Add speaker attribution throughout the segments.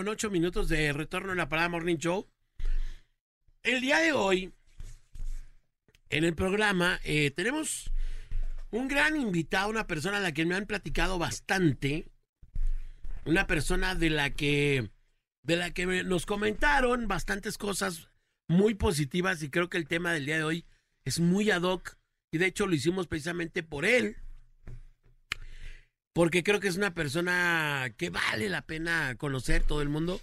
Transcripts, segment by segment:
Speaker 1: con 8 minutos de retorno en la parada Morning Show. El día de hoy, en el programa, eh, tenemos un gran invitado, una persona a la que me han platicado bastante. Una persona de la que, de la que nos comentaron bastantes cosas muy positivas y creo que el tema del día de hoy es muy ad hoc. Y de hecho lo hicimos precisamente por él. Porque creo que es una persona que vale la pena conocer todo el mundo.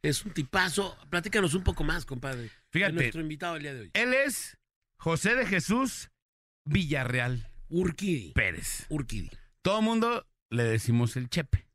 Speaker 1: Es un tipazo. Platícanos un poco más, compadre.
Speaker 2: Fíjate.
Speaker 1: nuestro invitado el día de hoy.
Speaker 2: Él es José de Jesús Villarreal
Speaker 1: Urquidi.
Speaker 2: Pérez.
Speaker 1: Urquidi.
Speaker 2: Todo mundo le decimos el Chepe.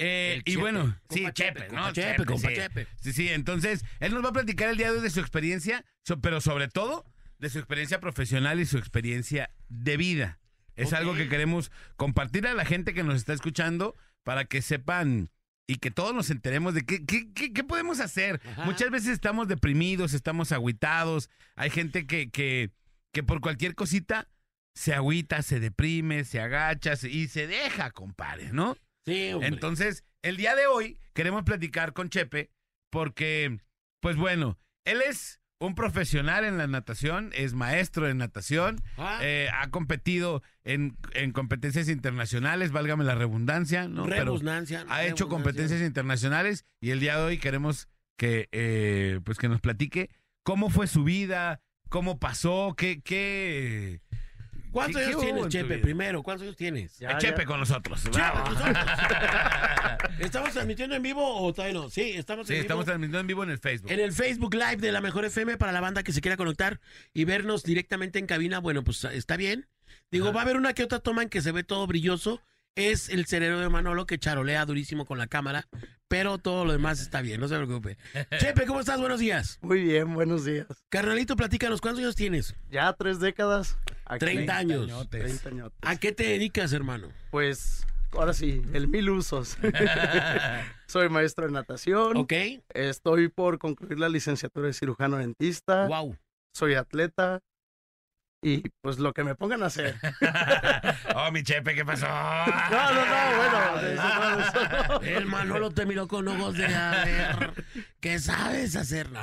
Speaker 2: Eh,
Speaker 1: El
Speaker 2: y
Speaker 1: Chepe.
Speaker 2: bueno,
Speaker 1: Compa
Speaker 2: sí,
Speaker 1: Chepe, compa
Speaker 2: ¿no?
Speaker 1: Chepe, compa
Speaker 2: sí.
Speaker 1: Chepe.
Speaker 2: Sí, sí, entonces él nos va a platicar el día de hoy de su experiencia, pero sobre todo de su experiencia profesional y su experiencia de vida. Es algo que queremos compartir a la gente que nos está escuchando para que sepan y que todos nos enteremos de qué, qué, qué- qué podemos hacer.
Speaker 1: Ajá.
Speaker 2: Muchas veces estamos deprimidos, estamos agüitados, hay gente que, que, que por cualquier cosita se agüita, se deprime, se agacha se- y se deja, compadre, ¿no?
Speaker 1: Sí, hombre.
Speaker 2: Entonces, el día de hoy queremos platicar con Chepe porque, pues bueno, él es un profesional en la natación, es maestro en natación,
Speaker 1: Ah,
Speaker 2: eh, ha competido en, en competencias internacionales, válgame la redundancia, ¿no? Pero
Speaker 1: rebusnancia,
Speaker 2: ha hecho competencias internacionales y el día de hoy queremos que, eh, pues que nos platique cómo fue su vida, cómo pasó, qué, qué...
Speaker 1: ¿Cuántos
Speaker 2: ¿Qué-
Speaker 1: años tienes, Chepe? Primero, ¿cuántos años tienes?
Speaker 3: Ya,
Speaker 2: Eh, Chepe con nosotros.
Speaker 1: Chepe,
Speaker 2: Bravo.
Speaker 1: nosotros. ¿Estamos transmitiendo en vivo o todavía no? Sí, estamos
Speaker 2: Sí,
Speaker 1: en vivo.
Speaker 2: estamos transmitiendo en vivo en el Facebook.
Speaker 1: En el Facebook Live de la Mejor FM para la banda que se quiera conectar y vernos directamente en cabina, bueno, pues está bien. Digo,
Speaker 2: Ajá.
Speaker 1: va a haber una que otra toma en que se ve todo brilloso. Es el cerebro de Manolo que charolea durísimo con la cámara, pero todo lo demás está bien, no se preocupe. Chepe, ¿cómo estás? Buenos días.
Speaker 3: Muy bien, buenos días.
Speaker 1: Carnalito, platícanos, ¿cuántos años tienes?
Speaker 3: Ya tres décadas. Aquí.
Speaker 1: 30 años.
Speaker 2: añotes.
Speaker 3: 30 añotes.
Speaker 1: ¿A qué te dedicas, hermano?
Speaker 3: Pues, ahora sí, el mil usos. Soy maestro de natación.
Speaker 1: ¿Ok?
Speaker 3: Estoy por concluir la licenciatura de cirujano dentista.
Speaker 1: Wow.
Speaker 3: Soy atleta. Y pues lo que me pongan a hacer.
Speaker 2: oh, mi Chepe, ¿qué pasó?
Speaker 3: No, no, no, bueno. de eso no, de eso no.
Speaker 1: El Manolo te miró con ojos de a ver, ¿qué sabes hacer? No,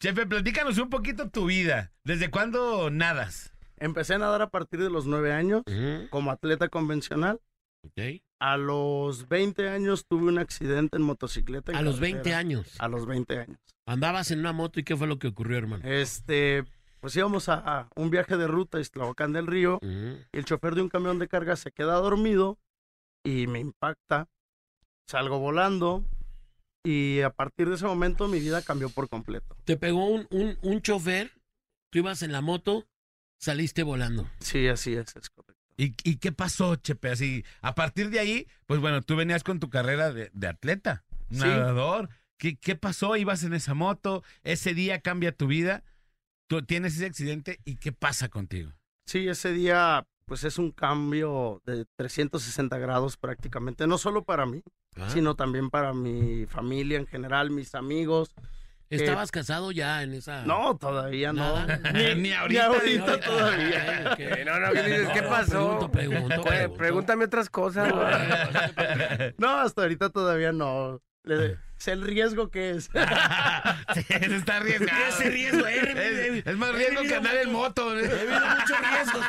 Speaker 2: Chepe, platícanos un poquito tu vida. ¿Desde cuándo nadas?
Speaker 3: Empecé a nadar a partir de los nueve años
Speaker 1: Ujú,
Speaker 3: como atleta convencional.
Speaker 1: ok.
Speaker 3: A los 20 años tuve un accidente en motocicleta. en
Speaker 1: A los 20
Speaker 3: carretera.
Speaker 1: años.
Speaker 3: A los 20 años.
Speaker 1: Andabas en una moto y ¿qué fue lo que ocurrió, hermano?
Speaker 3: Este, pues íbamos a, a un viaje de ruta a Iztlahuacán del Río.
Speaker 1: Ujú.
Speaker 3: y el chofer de un camión de carga se queda dormido y me impacta. Salgo volando y a partir de ese momento mi vida cambió por completo.
Speaker 1: Te pegó un, un, un chofer, tú ibas en la moto, saliste volando.
Speaker 3: Sí, así es, es correcto.
Speaker 2: ¿Y, y qué pasó, Chepe? Así, a partir de ahí, pues bueno, tú venías con tu carrera de, de atleta,
Speaker 3: Sí.
Speaker 2: nadador. ¿Qué, ¿Qué pasó? Ibas en esa moto, ese día cambia tu vida, tú tienes ese accidente y ¿qué pasa contigo?
Speaker 3: Sí, ese día pues es un cambio de 360 grados prácticamente, no solo para mí,
Speaker 1: Ah.
Speaker 3: sino también para mi familia en general, mis amigos.
Speaker 1: ¿Estabas casado ya en esa...?
Speaker 3: No, todavía no. Ni,
Speaker 2: Ni ahorita,
Speaker 3: ni todavía.
Speaker 4: Eh, no, no, ¿qué dices? ¿Qué
Speaker 1: No,
Speaker 4: pasó?
Speaker 1: Pregunto, pregunto,
Speaker 4: pregúntame otras cosas. güey.
Speaker 3: No, hasta ahorita todavía no. Le- sé el riesgo que es.
Speaker 2: Sí, se está arriesgado.
Speaker 1: Ese riesgo, eh,
Speaker 2: Es, es más riesgo que andar en moto.
Speaker 1: He vivido muchos riesgos,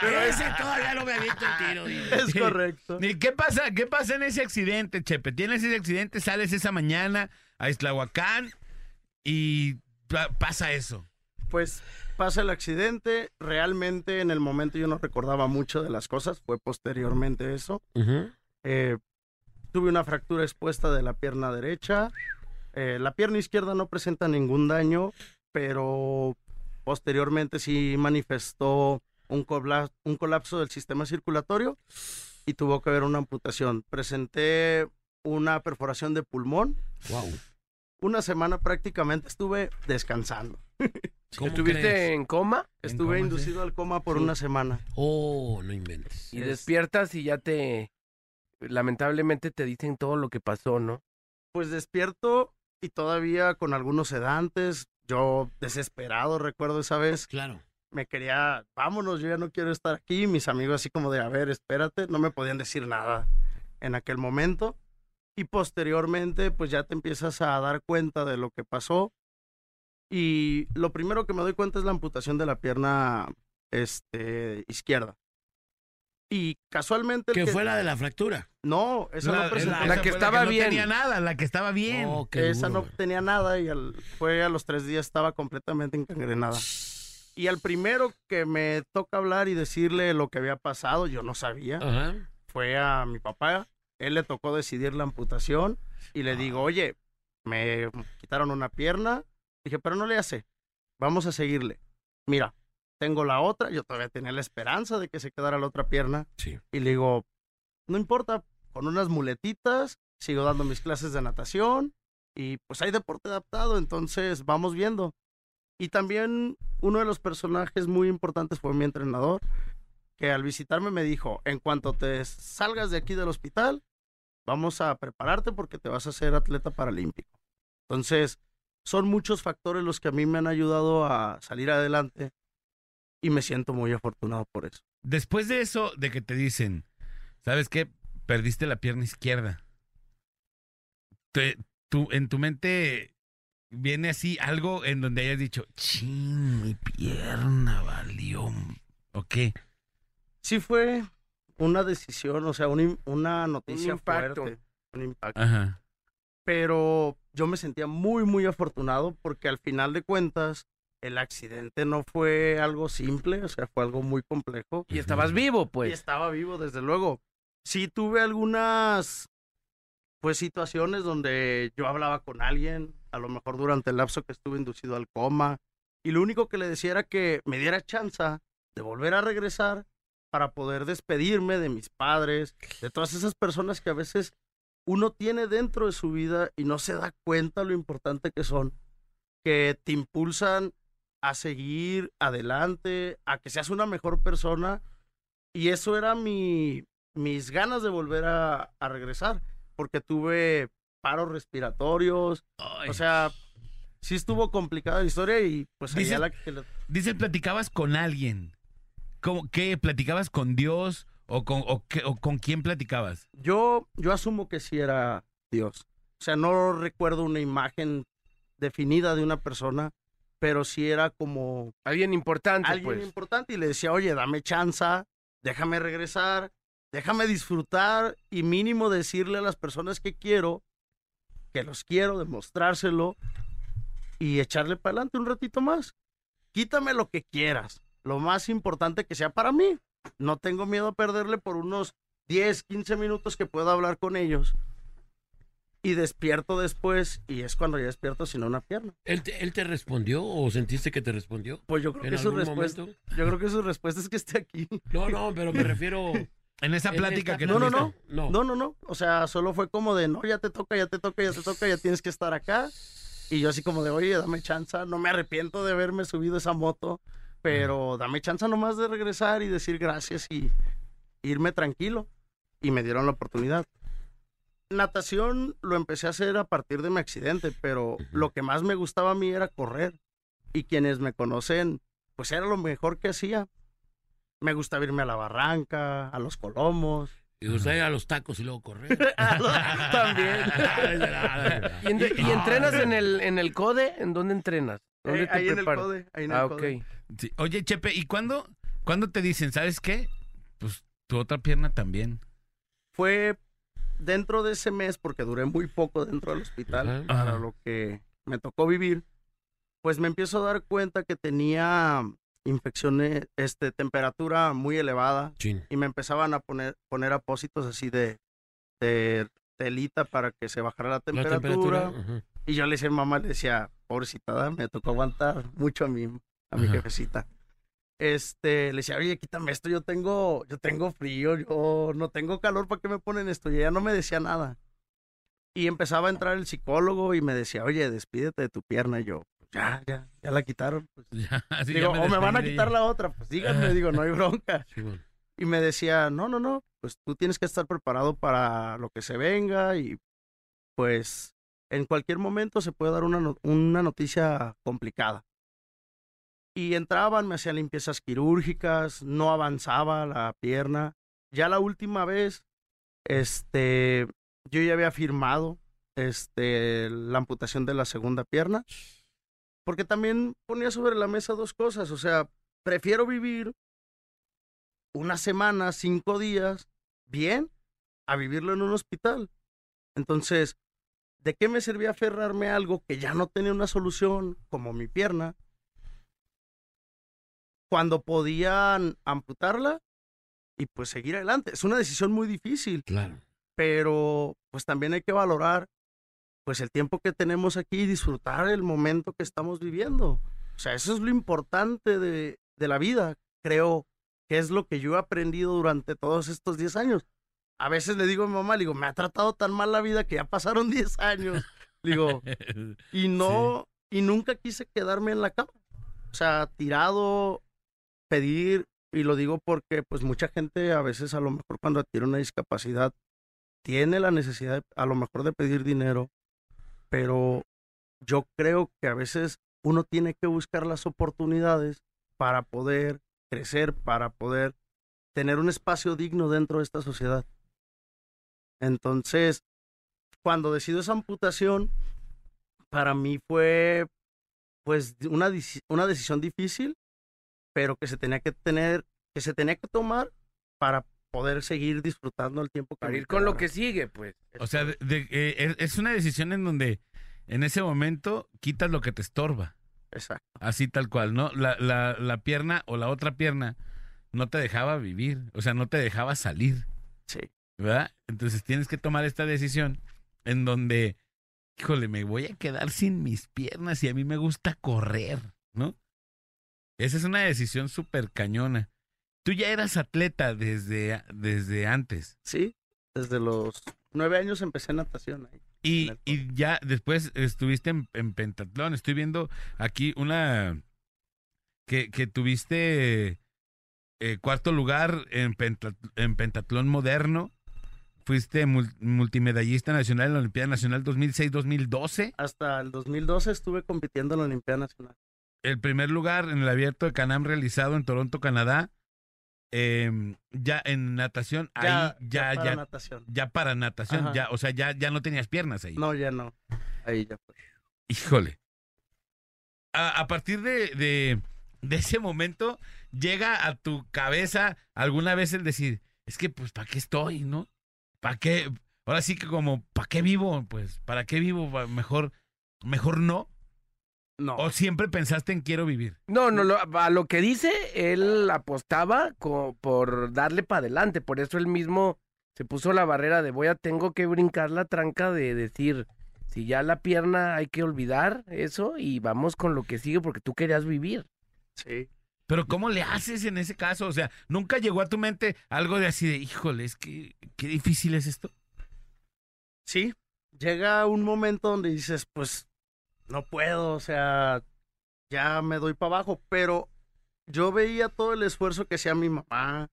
Speaker 1: pero ese todavía no me aviento el tiro. dile.
Speaker 3: es correcto.
Speaker 2: ¿Y qué pasa? ¿Qué pasa en ese accidente, Chepe? Tienes ese accidente, sales esa mañana a Islahuacán y pa- pasa eso.
Speaker 3: Pues pasa el accidente. Realmente en el momento yo no recordaba mucho de las cosas. Fue posteriormente eso. Eh, tuve una fractura expuesta de la pierna derecha. Eh, la pierna izquierda no presenta ningún daño, pero posteriormente sí manifestó un, colapso, un colapso del sistema circulatorio y tuvo que haber una amputación. Presenté una perforación de pulmón.
Speaker 1: Wow.
Speaker 3: Una semana prácticamente estuve descansando.
Speaker 1: ¿Cómo
Speaker 4: ¿Estuviste
Speaker 1: crees?
Speaker 4: en coma
Speaker 2: En
Speaker 3: Estuve
Speaker 2: coma, sí.
Speaker 3: inducido al coma por
Speaker 4: Sí.
Speaker 3: una semana.
Speaker 1: Oh, no inventes.
Speaker 4: y
Speaker 3: Es-
Speaker 4: despiertas y ya te... Lamentablemente te dicen todo lo que pasó, ¿no?
Speaker 3: Pues despierto y todavía con algunos sedantes. Yo desesperado recuerdo esa vez.
Speaker 1: Claro.
Speaker 3: me quería, vámonos, yo ya no quiero estar aquí. Mis amigos así como de, a ver, espérate, no me podían decir nada en aquel momento. Y posteriormente, pues ya te empiezas a dar cuenta de lo que pasó. Y lo primero que me doy cuenta es la amputación de la pierna este, izquierda. Y casualmente... el
Speaker 1: ¿Qué
Speaker 3: que-
Speaker 1: fue la de la fractura?
Speaker 3: No, esa
Speaker 2: La-
Speaker 3: no presentó.
Speaker 4: la que estaba
Speaker 2: no
Speaker 4: bien.
Speaker 2: tenía nada, la que estaba bien.
Speaker 1: Oh,
Speaker 3: Esa
Speaker 1: duro,
Speaker 3: no tenía nada y al- fue a los tres días estaba completamente encangrenada. Y al primero que me toca hablar y decirle lo que había pasado, yo no sabía,
Speaker 1: Ajá.
Speaker 3: fue a mi papá. Él le tocó decidir la amputación y le digo, oye, me quitaron una pierna. Dije, pero no le hace, vamos a seguirle. Mira, tengo la otra, yo todavía tenía la esperanza de que se quedara la otra pierna.
Speaker 1: Sí.
Speaker 3: Y le digo, no importa, con unas muletitas, sigo dando mis clases de natación y pues hay deporte adaptado, entonces vamos viendo. Y también uno de los personajes muy importantes fue mi entrenador, que al visitarme me dijo, en cuanto te salgas de aquí del hospital, vamos a prepararte porque te vas a ser atleta paralímpico. Entonces, son muchos factores los que a mí me han ayudado a salir adelante y me siento muy afortunado por eso.
Speaker 2: Después de eso, de que te dicen, ¿sabes qué? Perdiste la pierna izquierda. En tu mente viene así algo en donde hayas dicho, ching, mi pierna valió. ¿O qué?
Speaker 3: Sí fue una decisión, o sea, un una noticia
Speaker 4: impacto.
Speaker 3: fuerte, un impacto.
Speaker 2: Ajá.
Speaker 3: Pero yo me sentía muy, muy afortunado porque al final de cuentas el accidente no fue algo simple, o sea, fue algo muy complejo.
Speaker 4: Y estabas vivo,
Speaker 3: Y
Speaker 4: pues.
Speaker 3: estaba vivo, desde luego. Sí tuve algunas, pues, situaciones donde yo hablaba con alguien, a lo mejor durante el lapso que estuve inducido al coma, y lo único que le decía era que me diera chance de volver a regresar para poder despedirme de mis padres, de todas esas personas que a veces uno tiene dentro de su vida y no se da cuenta lo importante que son, que te impulsan a seguir adelante, a que seas una mejor persona. Y eso era mi, mis ganas de volver a, a regresar, porque tuve paros respiratorios,
Speaker 1: Ay.
Speaker 3: o sea, sí estuvo complicada la historia y pues a la que le-
Speaker 2: Dice, platicabas con alguien. ¿Cómo, ¿Qué? ¿Platicabas con Dios? ¿O con, o, qué- o con quién platicabas?
Speaker 3: Yo, yo asumo que sí era Dios. O sea, no recuerdo una imagen definida de una persona, pero sí era como
Speaker 4: Alguien importante,
Speaker 3: alguien
Speaker 4: pues.
Speaker 3: importante y le decía, oye, dame chance, déjame regresar, déjame disfrutar y mínimo decirle a las personas que quiero, que los quiero, demostrárselo y echarle para adelante un ratito más. Quítame lo que quieras, lo más importante que sea para mí. No tengo miedo a perderle por unos 10, 15 minutos que pueda hablar con ellos. Y despierto después y es cuando ya despierto sin una pierna.
Speaker 1: ¿Él te, él te respondió o sentiste que te respondió?
Speaker 3: Pues yo creo
Speaker 1: ¿En
Speaker 3: que su respuesta,
Speaker 1: momento?
Speaker 3: yo creo que su respuesta es que esté aquí.
Speaker 1: No, no, pero me refiero...
Speaker 2: En esa
Speaker 1: en
Speaker 2: plática
Speaker 1: esta
Speaker 2: que
Speaker 3: No, no,
Speaker 2: tuviste.
Speaker 1: no.
Speaker 3: No, no, no. O sea, solo fue como de, no, ya te toca, ya te toca, ya te toca, ya tienes que estar acá. Y yo así como de, oye, dame chance. No me arrepiento de haberme subido esa moto, pero dame chance nomás de regresar y decir gracias y irme tranquilo. Y me dieron la oportunidad. Natación lo empecé a hacer a partir de mi accidente, pero lo que más me gustaba a mí era correr. Y quienes me conocen, pues era lo mejor que hacía. Me gustaba irme a la barranca, a los colomos.
Speaker 1: Y usted a los tacos y luego correr.
Speaker 3: También.
Speaker 4: ¿Y, en- y entrenas en el, en el CODE? ¿En dónde entrenas? ¿Dónde
Speaker 3: Eh,
Speaker 4: te
Speaker 3: ahí en el code, ahí en el
Speaker 4: Ah,
Speaker 3: code.
Speaker 4: ok.
Speaker 2: Sí. Oye, Chepe, ¿y cuándo, cuándo te dicen, sabes qué? Pues tu otra pierna también.
Speaker 3: Fue dentro de ese mes, porque duré muy poco dentro del hospital,
Speaker 1: Ajá.
Speaker 3: para
Speaker 2: Ajá.
Speaker 3: lo que me tocó vivir. pues me empiezo a dar cuenta que tenía infecciones, este, temperatura muy elevada
Speaker 1: Chin.
Speaker 3: y me empezaban a poner, poner apósitos así de, de telita para que se bajara la
Speaker 1: La
Speaker 3: temperatura. Y yo le decía a mi mamá, le decía, pobrecita, me tocó aguantar mucho a mi, a mi
Speaker 2: Ajá.
Speaker 3: jefecita. Este, le decía, oye, quítame esto, yo tengo, yo tengo frío, yo no tengo calor, ¿para qué me ponen esto? Y ella no me decía nada. Y empezaba a entrar el psicólogo y me decía, oye, despídete de tu pierna. Y yo, ya, ya, ya la quitaron. Pues,
Speaker 2: Ya, sí, ya
Speaker 3: digo,
Speaker 2: me
Speaker 3: o me van a quitar la otra, pues díganme, digo, no hay bronca.
Speaker 1: Sí, bueno.
Speaker 3: Y me decía, no, no, no, pues tú tienes que estar preparado para lo que se venga y pues en cualquier momento se puede dar una, una noticia complicada. Y entraban, me hacían limpiezas quirúrgicas, no avanzaba la pierna. Ya la última vez, este, yo ya había firmado, este, la amputación de la segunda pierna, porque también ponía sobre la mesa dos cosas, o sea, prefiero vivir una semana, cinco días, bien, a vivirlo en un hospital. Entonces, ¿de qué me servía aferrarme a algo que ya no tenía una solución, como mi pierna, cuando podían amputarla y pues seguir adelante? Es una decisión muy difícil,
Speaker 1: Claro.
Speaker 3: pero pues también hay que valorar pues el tiempo que tenemos aquí y disfrutar el momento que estamos viviendo. O sea, eso es lo importante de, de la vida, creo que es lo que yo he aprendido durante todos estos 10 años. A veces le digo a mi mamá, le digo, me ha tratado tan mal la vida que ya pasaron 10 años. Digo, y no, y nunca quise quedarme en la cama. O sea, tirado, pedir, y lo digo porque pues mucha gente a veces a lo mejor cuando adquiere una discapacidad tiene la necesidad a lo mejor de pedir dinero, pero yo creo que a veces uno tiene que buscar las oportunidades para poder crecer, para poder tener un espacio digno dentro de esta sociedad. Entonces, cuando decido esa amputación, para mí fue pues una, una decisión difícil, pero que se tenía que tener, que se tenía que tomar para poder seguir disfrutando el tiempo que
Speaker 4: Para ir con lo que sigue, pues.
Speaker 2: O sea, de- de- eh, es, es una decisión en donde en ese momento quitas lo que te estorba.
Speaker 3: Exacto.
Speaker 2: Así tal cual, ¿no? La, la, la pierna o la otra pierna no te dejaba vivir, o sea, no te dejaba salir,
Speaker 3: Sí.
Speaker 2: ¿Verdad? Entonces tienes que tomar esta decisión en donde, híjole, me voy a quedar sin mis piernas y a mí me gusta correr, ¿no? Esa es una decisión súper cañona. Tú ya eras atleta desde, desde antes.
Speaker 3: Sí, desde los nueve años empecé natación ahí.
Speaker 2: Y, y ya después estuviste en, en pentatlón. Estoy viendo aquí una que, que tuviste eh, cuarto lugar en pentatlón moderno. Fuiste mul- multimedallista nacional en la Olimpiada Nacional 2006-2012.
Speaker 3: Hasta el 2012 estuve compitiendo en la Olimpiada Nacional.
Speaker 2: El primer lugar en el abierto de Canam realizado en Toronto, Canadá. Em, ya en natación, ahí ya,
Speaker 3: para
Speaker 2: ya,
Speaker 3: natación.
Speaker 2: ya para natación,
Speaker 3: Ajá.
Speaker 2: ya, o sea, ya, ya no tenías piernas ahí.
Speaker 3: No, ya no. Ahí ya fue.
Speaker 2: Híjole. A, a partir de, de, de ese momento, llega a tu cabeza alguna vez el decir, es que pues, ¿para qué estoy, no? ¿Para qué? Ahora sí que como, ¿para qué vivo? Pues, ¿para qué vivo? Mejor, mejor no.
Speaker 3: No.
Speaker 2: O siempre pensaste en quiero vivir.
Speaker 4: No, no, lo- a lo que dice, él apostaba co- por darle para adelante. Por eso él mismo se puso la barrera de voy a, tengo que brincar la tranca de decir, si ya la pierna hay que olvidar eso y vamos con lo que sigue porque tú querías vivir.
Speaker 3: Sí.
Speaker 2: Pero ¿cómo le haces en ese caso? O sea, ¿nunca llegó a tu mente algo de así de, híjole, es que qué difícil es esto?
Speaker 3: Sí. Llega un momento donde dices, pues, no puedo, o sea, ya me doy para abajo, pero yo veía todo el esfuerzo que hacía mi mamá,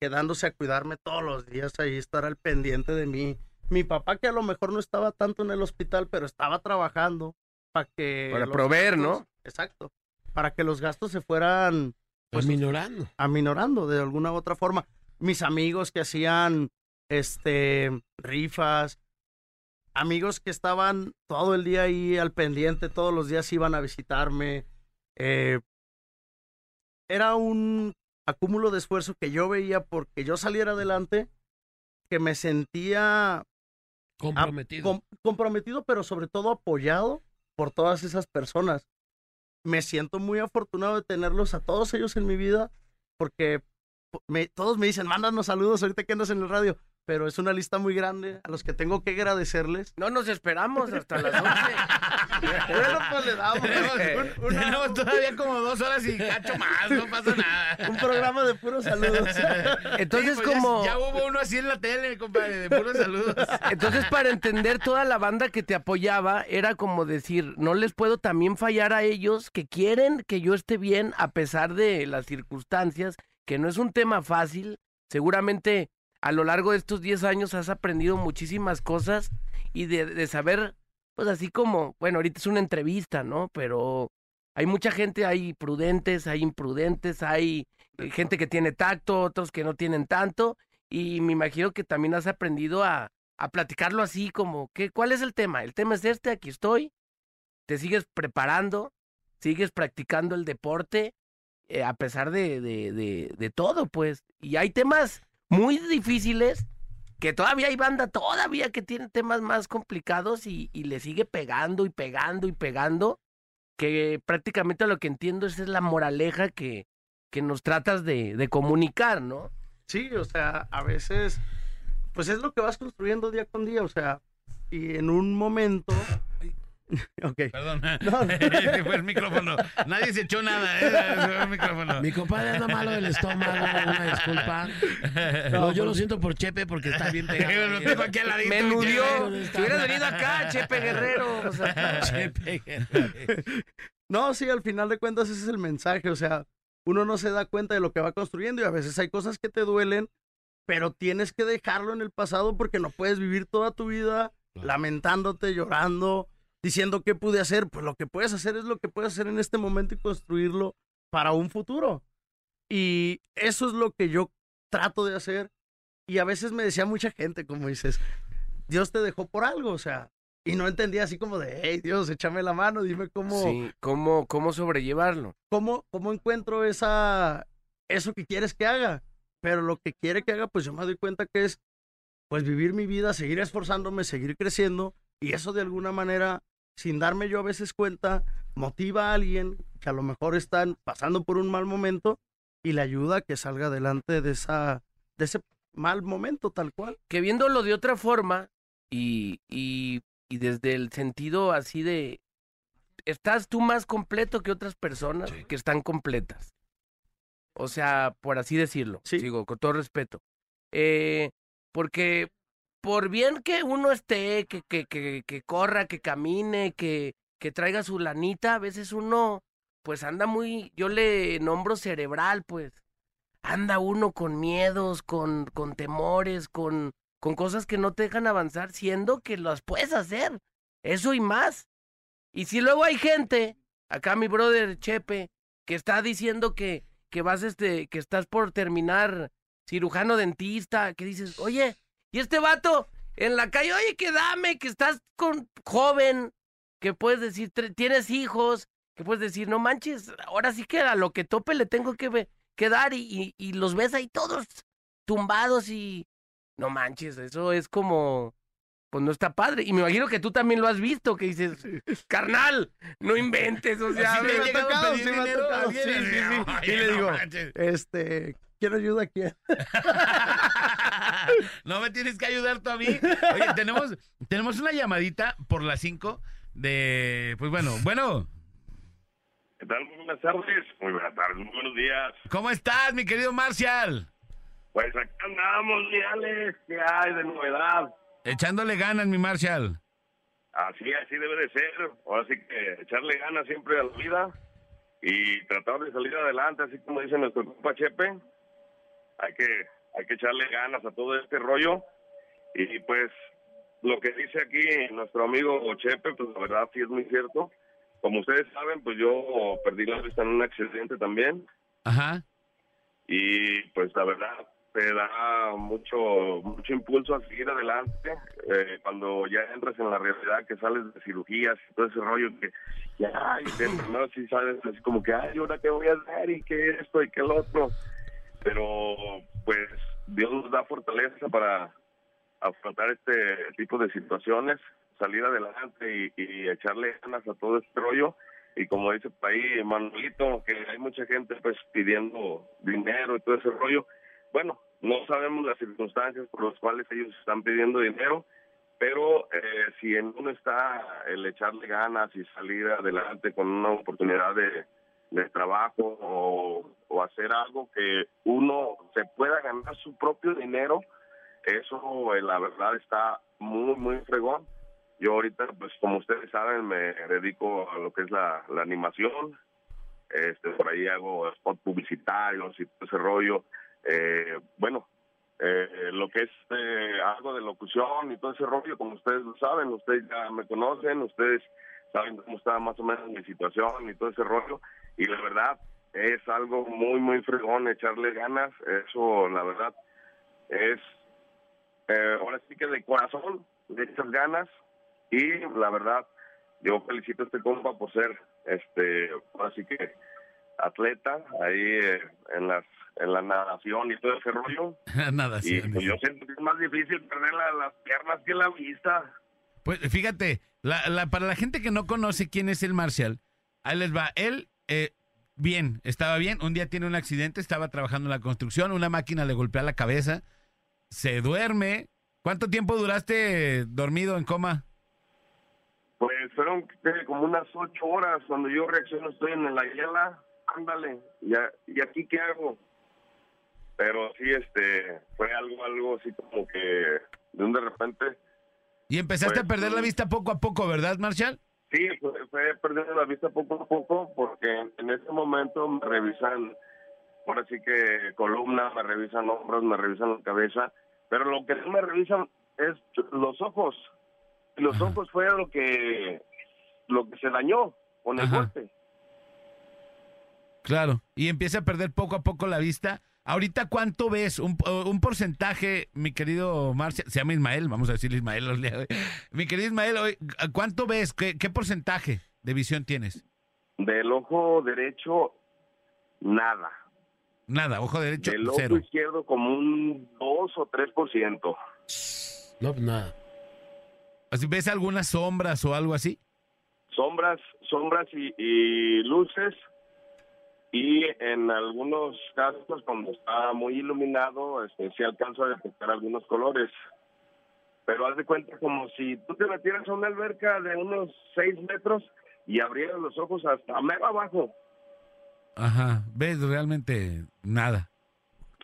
Speaker 3: quedándose a cuidarme todos los días ahí, estar al pendiente de mí. Mi papá que a lo mejor no estaba tanto en el hospital, pero estaba trabajando para que...
Speaker 4: Para proveer, ¿no?
Speaker 3: Exacto. Para que los gastos se fueran
Speaker 1: Pues
Speaker 3: Pues-
Speaker 1: minorando.
Speaker 3: aminorando de alguna u otra forma. Mis amigos que hacían este rifas, amigos que estaban todo el día ahí al pendiente, todos los días iban a visitarme. eh, era un acúmulo de esfuerzo que yo veía porque yo saliera adelante, que me sentía
Speaker 1: Comprometido.
Speaker 3: com- comprometido, pero sobre todo apoyado por todas esas personas. Me siento muy afortunado de tenerlos a todos ellos en mi vida, porque me- todos me dicen, mándanos saludos ahorita que andas en el radio, pero es una lista muy grande a los que tengo que agradecerles.
Speaker 4: No nos esperamos hasta las 11.
Speaker 3: Bueno, pues le damos
Speaker 2: Tenemos,
Speaker 3: un, una-
Speaker 2: tenemos todavía como dos horas y cacho más, no pasa nada.
Speaker 3: un programa de puros saludos.
Speaker 4: Entonces,
Speaker 2: Sí, pues ya-
Speaker 4: como.
Speaker 2: Ya, hubo uno así en la tele, compadre, de puros saludos.
Speaker 4: Entonces, para entender toda la banda que te apoyaba, era como decir, no les puedo también fallar a ellos que quieren que yo esté bien a pesar de las circunstancias, que no es un tema fácil. Seguramente a lo largo de estos 10 años has aprendido muchísimas cosas y de, de saber, pues así como, bueno, ahorita es una entrevista, ¿no? Pero hay mucha gente, hay prudentes, hay imprudentes, hay eh, gente que tiene tacto, otros que no tienen tanto. Y me imagino que también has aprendido a, a platicarlo así como, ¿qué, ¿cuál es el tema? El tema es este, aquí estoy. Te sigues preparando, sigues practicando el deporte, eh, a pesar de, de, de, de todo, pues. Y hay temas muy difíciles que todavía hay banda todavía que tiene temas más complicados y, y le sigue pegando y pegando y pegando, que prácticamente lo que entiendo es, es la moraleja que, que nos tratas de, de comunicar, ¿no?
Speaker 3: Sí, o sea, a veces, pues es lo que vas construyendo día con día, o sea, y en un momento... Ok.
Speaker 2: Perdón.
Speaker 3: No.
Speaker 2: Ese fue el micrófono. Nadie se echó nada, ¿eh? Fue el micrófono.
Speaker 1: Mi compadre anda malo del estómago, una disculpa. No, yo lo siento por Chepe porque está bien pegado.
Speaker 2: Lo tengo aquí al ladito,
Speaker 4: Me nudió. Si hubieras venido acá, Chepe Guerrero. o sea,
Speaker 1: Chepe.
Speaker 3: No, sí, al final de cuentas ese es el mensaje, o sea, uno no se da cuenta de lo que va construyendo y a veces hay cosas que te duelen, pero tienes que dejarlo en el pasado porque no puedes vivir toda tu vida lamentándote, llorando, diciendo qué pude hacer, pues lo que puedes hacer es lo que puedes hacer en este momento y construirlo para un futuro. Y eso es lo que yo trato de hacer y a veces me decía mucha gente, como dices, Dios te dejó por algo, o sea, y no entendía así como de, hey Dios, échame la mano, dime cómo
Speaker 4: sí, ¿cómo, ¿cómo sobrellevarlo?
Speaker 3: ¿cómo, cómo encuentro esa, eso que quieres que haga? Pero lo que quiere que haga, pues yo me doy cuenta que es, pues vivir mi vida, seguir esforzándome, seguir creciendo, y eso de alguna manera, sin darme yo a veces cuenta, motiva a alguien que a lo mejor están pasando por un mal momento y le ayuda a que salga adelante de esa, de ese mal momento tal cual.
Speaker 4: Que viéndolo de otra forma y, y, y desde el sentido así de... Estás tú más completo que otras personas
Speaker 1: Sí.
Speaker 4: que están completas. O sea, por así decirlo.
Speaker 3: Sí.
Speaker 4: Digo, con todo respeto. Eh, porque por bien que uno esté, que, que, que, que corra, que camine, que, que traiga su lanita, a veces uno pues anda muy, yo le nombro cerebral, pues. Anda uno con miedos, con, con temores, con, con cosas que no te dejan avanzar, siendo que las puedes hacer. Eso y más. Y si luego hay gente, acá mi brother Chepe, que está diciendo que, que vas este, que estás por terminar cirujano dentista, que dices, oye, y este vato en la calle, oye, que dame, que estás con joven, que puedes decir, "Tre- tienes hijos, que puedes decir, no manches, ahora sí que a lo que tope le tengo que, que dar y, y, y los ves ahí todos tumbados y no manches, eso es como, pues no está padre. Y me imagino que tú también lo has visto, que dices, carnal, no inventes, o sea,
Speaker 3: me
Speaker 2: te
Speaker 3: ha tocado,
Speaker 2: pedir
Speaker 3: sí me ha tocado, sí, sí, sí.
Speaker 2: ay,
Speaker 3: Y le
Speaker 2: no
Speaker 3: digo,
Speaker 2: manches.
Speaker 3: Este, quiero ayuda aquí.
Speaker 2: no me tienes que ayudar tú a mí. Oye, tenemos, tenemos una llamadita por las 5 de. Pues bueno, bueno.
Speaker 5: ¿Qué tal? Muy buenas tardes. Muy buenas tardes, muy buenos días.
Speaker 2: ¿Cómo estás, mi querido Marcial?
Speaker 5: Pues acá andamos, mi Alex. ¿Qué hay de novedad?
Speaker 2: Echándole ganas, mi Marcial.
Speaker 5: Así, así debe de ser. Ahora sí que echarle ganas siempre a la vida y tratar de salir adelante, así como dice nuestro compa Chepe. Hay que, hay que echarle ganas a todo este rollo. Y pues lo que dice aquí nuestro amigo Chepe, pues la verdad sí es muy cierto. Como ustedes saben, pues yo perdí la vista en un accidente también.
Speaker 2: Ajá.
Speaker 5: y pues la verdad te da mucho mucho impulso a seguir adelante eh, cuando ya entras en la realidad que sales de cirugías y todo ese rollo que ya y que primero sí sabes así como que ay ahora qué voy a hacer y qué esto y qué el otro pero pues Dios nos da fortaleza para afrontar este tipo de situaciones salir adelante y, y echarle ganas a todo este rollo y como dice por ahí Manuelito, que hay mucha gente pues pidiendo dinero y todo ese rollo. Bueno, no sabemos las circunstancias por las cuales ellos están pidiendo dinero, pero eh, si en uno está el echarle ganas y salir adelante con una oportunidad de, de trabajo o, o hacer algo que uno se pueda ganar su propio dinero, eso eh, la verdad está muy, muy fregón. Yo ahorita, pues como ustedes saben, me dedico a lo que es la, la animación. Este, por ahí hago spot publicitarios y todo ese rollo. Eh, bueno, eh, lo que es eh, algo de locución y todo ese rollo, como ustedes lo saben, ustedes ya me conocen, ustedes saben cómo está más o menos mi situación y todo ese rollo. Y la verdad, es algo muy, muy fregón echarle ganas. Eso, la verdad, es eh, ahora sí que de corazón, de esas ganas. Y la verdad, yo felicito a este compa por ser, este, ahora sí que atleta ahí eh, en las en la nadación y todo ese rollo.
Speaker 2: Nada,
Speaker 5: Y pues, yo siento que es más difícil perder la- las piernas que la vista.
Speaker 2: Pues fíjate, la, la- para la gente que no conoce quién es el Marcial, ahí les va. Él, eh, bien, estaba bien. Un día tiene un accidente, estaba trabajando en la construcción, una máquina le golpea la cabeza, se duerme. ¿Cuánto tiempo duraste dormido en coma?
Speaker 5: Pues fueron como unas ocho horas. Cuando yo reacciono estoy en la hiela, ándale, ¿y, a- ¿y aquí qué hago? Pero sí, este, fue algo, algo así como que de un de repente,
Speaker 2: Y empezaste
Speaker 5: Pues,
Speaker 2: a perder la
Speaker 5: sí.
Speaker 2: vista poco a poco, ¿verdad, Marcial?
Speaker 5: Sí, fue, fue perdiendo la vista poco a poco porque en, ese momento me revisan, por así que columna, me revisan hombros, me revisan la cabeza, pero lo que no me revisan es los ojos. Los
Speaker 2: Ajá.
Speaker 5: ojos fue lo que, lo que se dañó con el
Speaker 2: Ajá.
Speaker 5: golpe.
Speaker 2: Claro. Y empieza a perder poco a poco la vista. Ahorita, ¿cuánto ves? Un, un porcentaje, mi querido Marcial, se llama Ismael, vamos a decirle Ismael. hoy. Mi querido Ismael, hoy, ¿cuánto ves? ¿Qué, qué porcentaje de visión tienes?
Speaker 5: Del ojo derecho, nada.
Speaker 2: Nada, ojo derecho,
Speaker 5: Del ojo
Speaker 2: cero.
Speaker 5: izquierdo, como un 2 o 3%.
Speaker 1: No, pues nada.
Speaker 2: Así, ¿Ves algunas sombras o algo así?
Speaker 5: Sombras, sombras y, y luces. Y en algunos casos, cuando está muy iluminado, este, sí alcanzo a detectar algunos colores. Pero haz de cuenta como si tú te metieras a una alberca de unos 6 metros y abrieras los ojos hasta mega abajo.
Speaker 2: Ajá, ves realmente nada.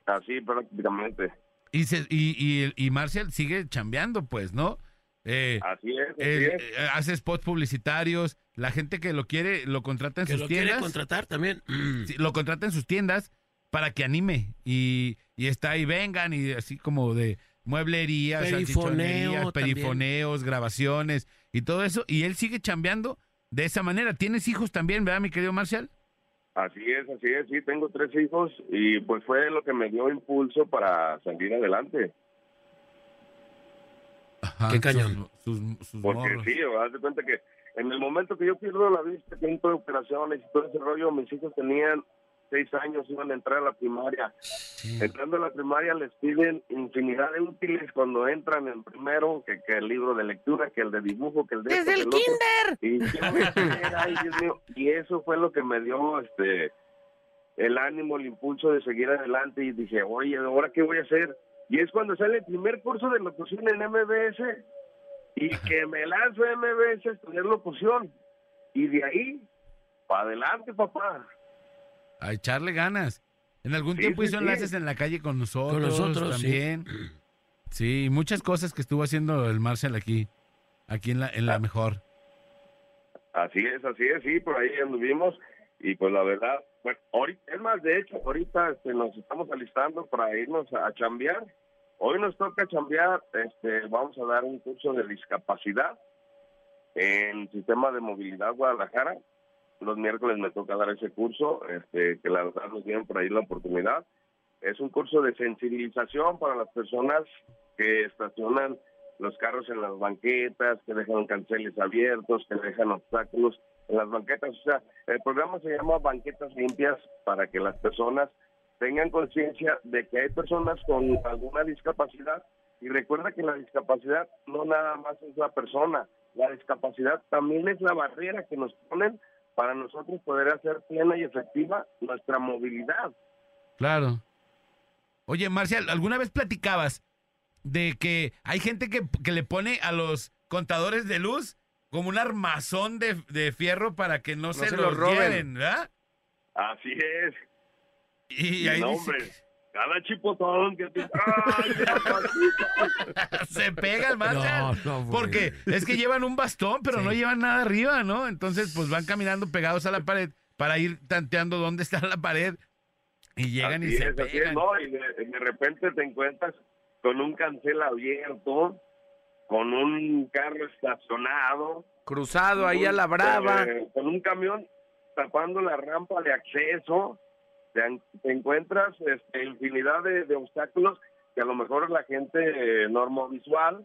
Speaker 5: Así prácticamente.
Speaker 2: Y, se, y, y, y Marcial sigue chambeando, pues, ¿no? Eh,
Speaker 5: Así es, así
Speaker 2: eh,
Speaker 5: es.
Speaker 2: eh, hace spots publicitarios, la gente que lo quiere lo contrata en
Speaker 1: Que
Speaker 2: sus
Speaker 1: lo quiere
Speaker 2: tiendas.
Speaker 1: contratar también.
Speaker 2: Sí, lo contrata en sus tiendas para que anime y, y está ahí, vengan y así como de mueblerías,
Speaker 1: Perifoneo
Speaker 2: perifoneos, grabaciones y todo eso. Y él sigue chambeando de esa manera. ¿Tienes hijos también, verdad, mi querido Marcial?
Speaker 5: Así es, así es, sí, tengo tres hijos y pues fue lo que me dio impulso para salir adelante.
Speaker 2: Ajá,
Speaker 1: Qué cañón.
Speaker 2: Sus, sus, sus
Speaker 5: Porque
Speaker 2: morros.
Speaker 5: sí, haz de cuenta que en el momento que yo pierdo la vista, tengo operaciones y todo ese rollo, mis hijos tenían seis años, iban a entrar a la primaria. Entrando a la primaria les piden infinidad de útiles cuando entran en primero, que, que el libro de lectura, que el de dibujo, que el de... esto,
Speaker 4: ¡Desde
Speaker 5: que
Speaker 4: el
Speaker 5: el otro. Y, ay, Dios mío, y eso fue lo que me dio este el ánimo, el impulso de seguir adelante y dije, oye, ¿ahora qué voy a hacer? Y es cuando sale el primer curso de locución en MBS y que me lanzo a MBS a estudiar locución. Y de ahí, para adelante, papá.
Speaker 2: A echarle ganas. En algún
Speaker 5: Sí,
Speaker 2: tiempo
Speaker 5: sí,
Speaker 2: hizo
Speaker 5: sí.
Speaker 2: enlaces en la calle con nosotros,
Speaker 1: Con nosotros,
Speaker 2: también. Sí. muchas cosas que estuvo haciendo el Marcial aquí, aquí en la, en la mejor.
Speaker 5: Así es, así es, sí, por ahí anduvimos. Y pues la verdad, bueno, ahorita, es más, de hecho, ahorita este, nos estamos alistando para irnos a, a chambear. Hoy nos toca chambear, este, vamos a dar un curso de discapacidad en Sistema de Movilidad Guadalajara. Los miércoles me toca dar ese curso, este, que la verdad nos dieron por ahí la oportunidad. Es un curso de sensibilización para las personas que estacionan los carros en las banquetas, que dejan canceles abiertos, que dejan obstáculos en las banquetas. O sea, el programa se llama Banquetas Limpias para que las personas tengan conciencia de que hay personas con alguna discapacidad y recuerda que la discapacidad no nada más es la persona, la discapacidad también es la barrera que nos ponen para nosotros poder hacer plena y efectiva nuestra movilidad.
Speaker 2: Claro. Oye, Marcial, ¿alguna vez platicabas de que hay gente que, que le pone a los contadores de luz como un armazón de, de fierro para que no, se,
Speaker 4: se
Speaker 2: los
Speaker 4: roben.
Speaker 2: lleven, ¿verdad?
Speaker 5: Así es.
Speaker 2: Y ahí
Speaker 5: no,
Speaker 2: dice
Speaker 5: cada chipotón que te...
Speaker 2: Se pega el.
Speaker 1: No, no.
Speaker 2: Porque es que llevan un bastón, pero
Speaker 1: Sí.
Speaker 2: no llevan nada arriba, ¿no? Entonces, pues van caminando pegados a la pared para ir tanteando dónde está la pared. Y llegan y se
Speaker 5: es,
Speaker 2: pegan.
Speaker 5: ¿no? Y de, de repente te encuentras con un cancel abierto, con un carro estacionado.
Speaker 4: Cruzado ahí a la brava.
Speaker 5: eh, con un camión tapando la rampa de acceso. Te, en- te encuentras este, infinidad de, de obstáculos que a lo mejor la gente eh, normovisual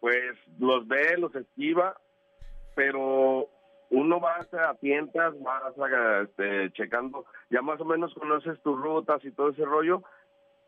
Speaker 5: pues los ve, los esquiva, pero uno va a tientas, vas a, este, checando, ya más o menos conoces tus rutas y todo ese rollo,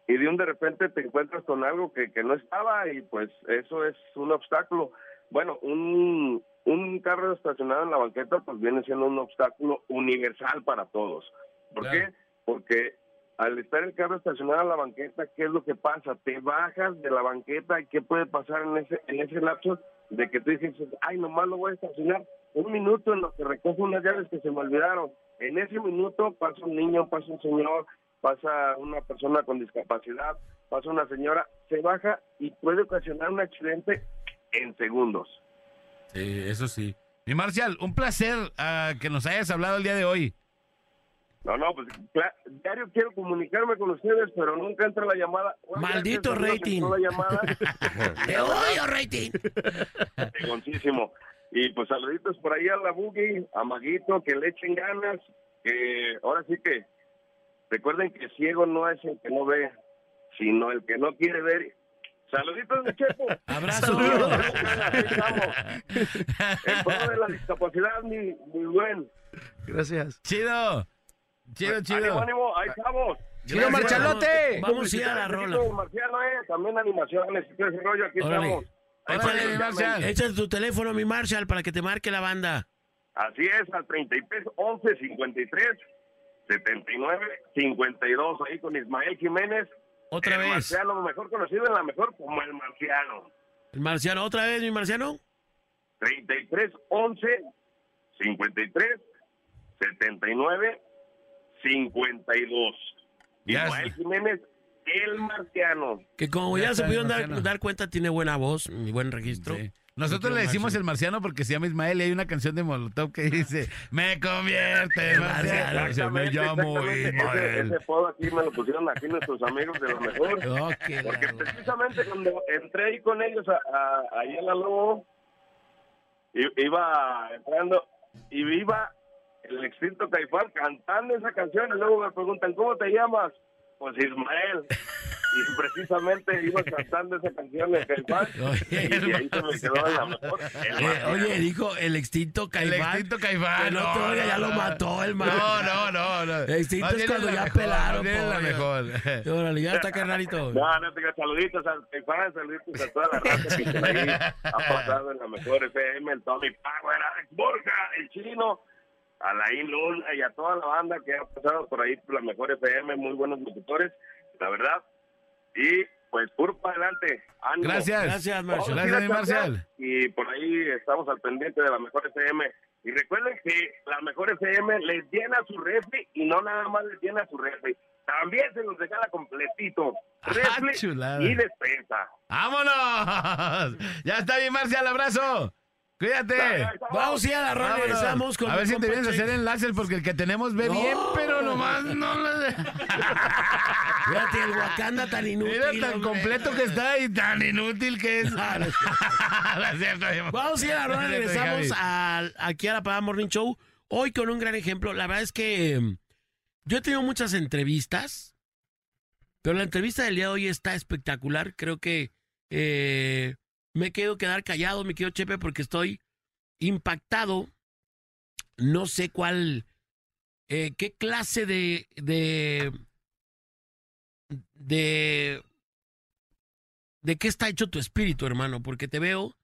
Speaker 5: y de un de repente te encuentras con algo que, que no estaba y pues eso es un obstáculo. Bueno, un, un carro estacionado en la banqueta pues viene siendo un obstáculo universal para todos. ¿Por
Speaker 2: Claro.
Speaker 5: qué? Porque al estar el carro estacionado en la banqueta, ¿qué es lo que pasa? Te bajas de la banqueta y ¿qué puede pasar en ese, en ese lapso de que tú dices, ay, nomás lo voy a estacionar un minuto en lo que recojo unas llaves que se me olvidaron. En ese minuto pasa un niño, pasa un señor, pasa una persona con discapacidad, pasa una señora, se baja y puede ocasionar un accidente en segundos.
Speaker 2: Sí, eso sí. Mi Marcial, un placer ah, que nos hayas hablado el día de hoy.
Speaker 5: No, no, pues diario quiero comunicarme con ustedes, pero nunca entra la llamada.
Speaker 1: Maldito rating.
Speaker 5: la llamada.
Speaker 1: ¡Te odio, rating!
Speaker 5: Pegoncísimo. Y pues saluditos por ahí a la Boogie, a Maguito, que le echen ganas, que ahora sí que recuerden que ciego no es el que no ve, sino el que no quiere ver. Saluditos, mi chepo.
Speaker 1: Abrazo.
Speaker 5: Estamos. En pro de la discapacidad, mi, muy buen.
Speaker 3: Gracias.
Speaker 2: Chido. Chido,
Speaker 5: Ánimo,
Speaker 2: chido.
Speaker 5: ánimo, ahí estamos.
Speaker 4: ¡Chido, Marchalote!
Speaker 1: Vamos a ir a la rola.
Speaker 5: Marciano, eh, también animaciones ese rollo, aquí
Speaker 1: Órale.
Speaker 5: estamos.
Speaker 2: Mi Marcial.
Speaker 1: Échale tu teléfono, mi Marshall, para que te marque la banda.
Speaker 5: Así es, al 33 11 53 79 52, ahí con Ismael Jiménez.
Speaker 1: Otra
Speaker 5: el
Speaker 1: vez.
Speaker 5: Marciano, mejor conocido en la mejor como el Marciano.
Speaker 1: El Marciano, otra vez, mi Marciano.
Speaker 5: 33 11 53 79 52.
Speaker 2: Ya
Speaker 5: Ismael
Speaker 2: está.
Speaker 5: Jiménez, el Marciano.
Speaker 1: Que como
Speaker 2: Ya
Speaker 1: ya, se pudieron dar, dar cuenta, tiene buena voz y buen registro.
Speaker 2: Sí. Nosotros le decimos el marciano porque se llama Ismael y hay una canción de Molotov que dice Me convierte en marciano. Me llamo
Speaker 5: exactamente. Ese,
Speaker 2: Ismael.
Speaker 5: ese apodo aquí me lo pusieron aquí nuestros amigos de lo mejor.
Speaker 1: Oh,
Speaker 5: Porque
Speaker 1: la-
Speaker 5: precisamente cuando entré ahí con ellos a, a- ahí en la Lobo, iba entrando y iba el extinto Caifán cantando esa canción y luego me preguntan, ¿cómo te llamas? Pues Ismael. Y precisamente iba cantando esa canción de Caifán
Speaker 1: Oye,
Speaker 5: y ahí se me quedó en la mejor. el
Speaker 1: Eh,
Speaker 5: Marciano.
Speaker 1: oye, dijo el extinto
Speaker 2: El
Speaker 1: Caifán.
Speaker 2: extinto Caifán.
Speaker 1: Que no te oiga, ya lo mató el man.
Speaker 2: No, no, no. no.
Speaker 1: El extinto es cuando ya
Speaker 2: mejor,
Speaker 1: pelaron,
Speaker 2: bien la
Speaker 1: pobre.
Speaker 2: mejor.
Speaker 1: Órale, ya está, carnalito.
Speaker 5: No, no tenga saluditos al Caifán, saluditos a toda la raza que por ahí ha pasado en la mejor FM, el Tommy Power, Alex Borja, el Chino, a la Luna y a toda la banda que ha pasado por ahí por la mejor FM, muy buenos locutores, la verdad. Y pues puro para adelante, ánimo.
Speaker 2: Gracias.
Speaker 1: Gracias,
Speaker 5: ir
Speaker 2: Gracias, Marcial.
Speaker 5: Y por ahí estamos al pendiente de la mejor FM. Y recuerden que la mejor FM les llena su refri y no nada más les llena su refri. También se los regala completito.
Speaker 2: Ah,
Speaker 5: Refri
Speaker 2: chulada.
Speaker 5: y despensa.
Speaker 2: ¡Vámonos! Ya está bien, Marcial. Abrazo. Cuídate.
Speaker 1: Vamos a ir a la
Speaker 2: Vámonos.
Speaker 1: regresamos con
Speaker 2: a ver si te vienes a hacer enlaces porque el que tenemos ve
Speaker 1: No.
Speaker 2: bien, pero nomás no le...
Speaker 1: Fíjate, el Wakanda tan inútil.
Speaker 2: Mira tan
Speaker 1: hombre.
Speaker 2: completo que está y tan inútil que es.
Speaker 1: Ah, no
Speaker 2: No
Speaker 1: Vamos a ir a la
Speaker 2: cierto,
Speaker 1: regresamos al- aquí a la Parada Morning Show. Hoy con un gran ejemplo. La verdad es que eh, yo he tenido muchas entrevistas, pero la entrevista del día de hoy está espectacular. Creo que eh, me quedo quedar callado, me quedo chepe, porque estoy impactado. No sé cuál, eh, qué clase de, de, de, qué está hecho tu espíritu, hermano, porque te veo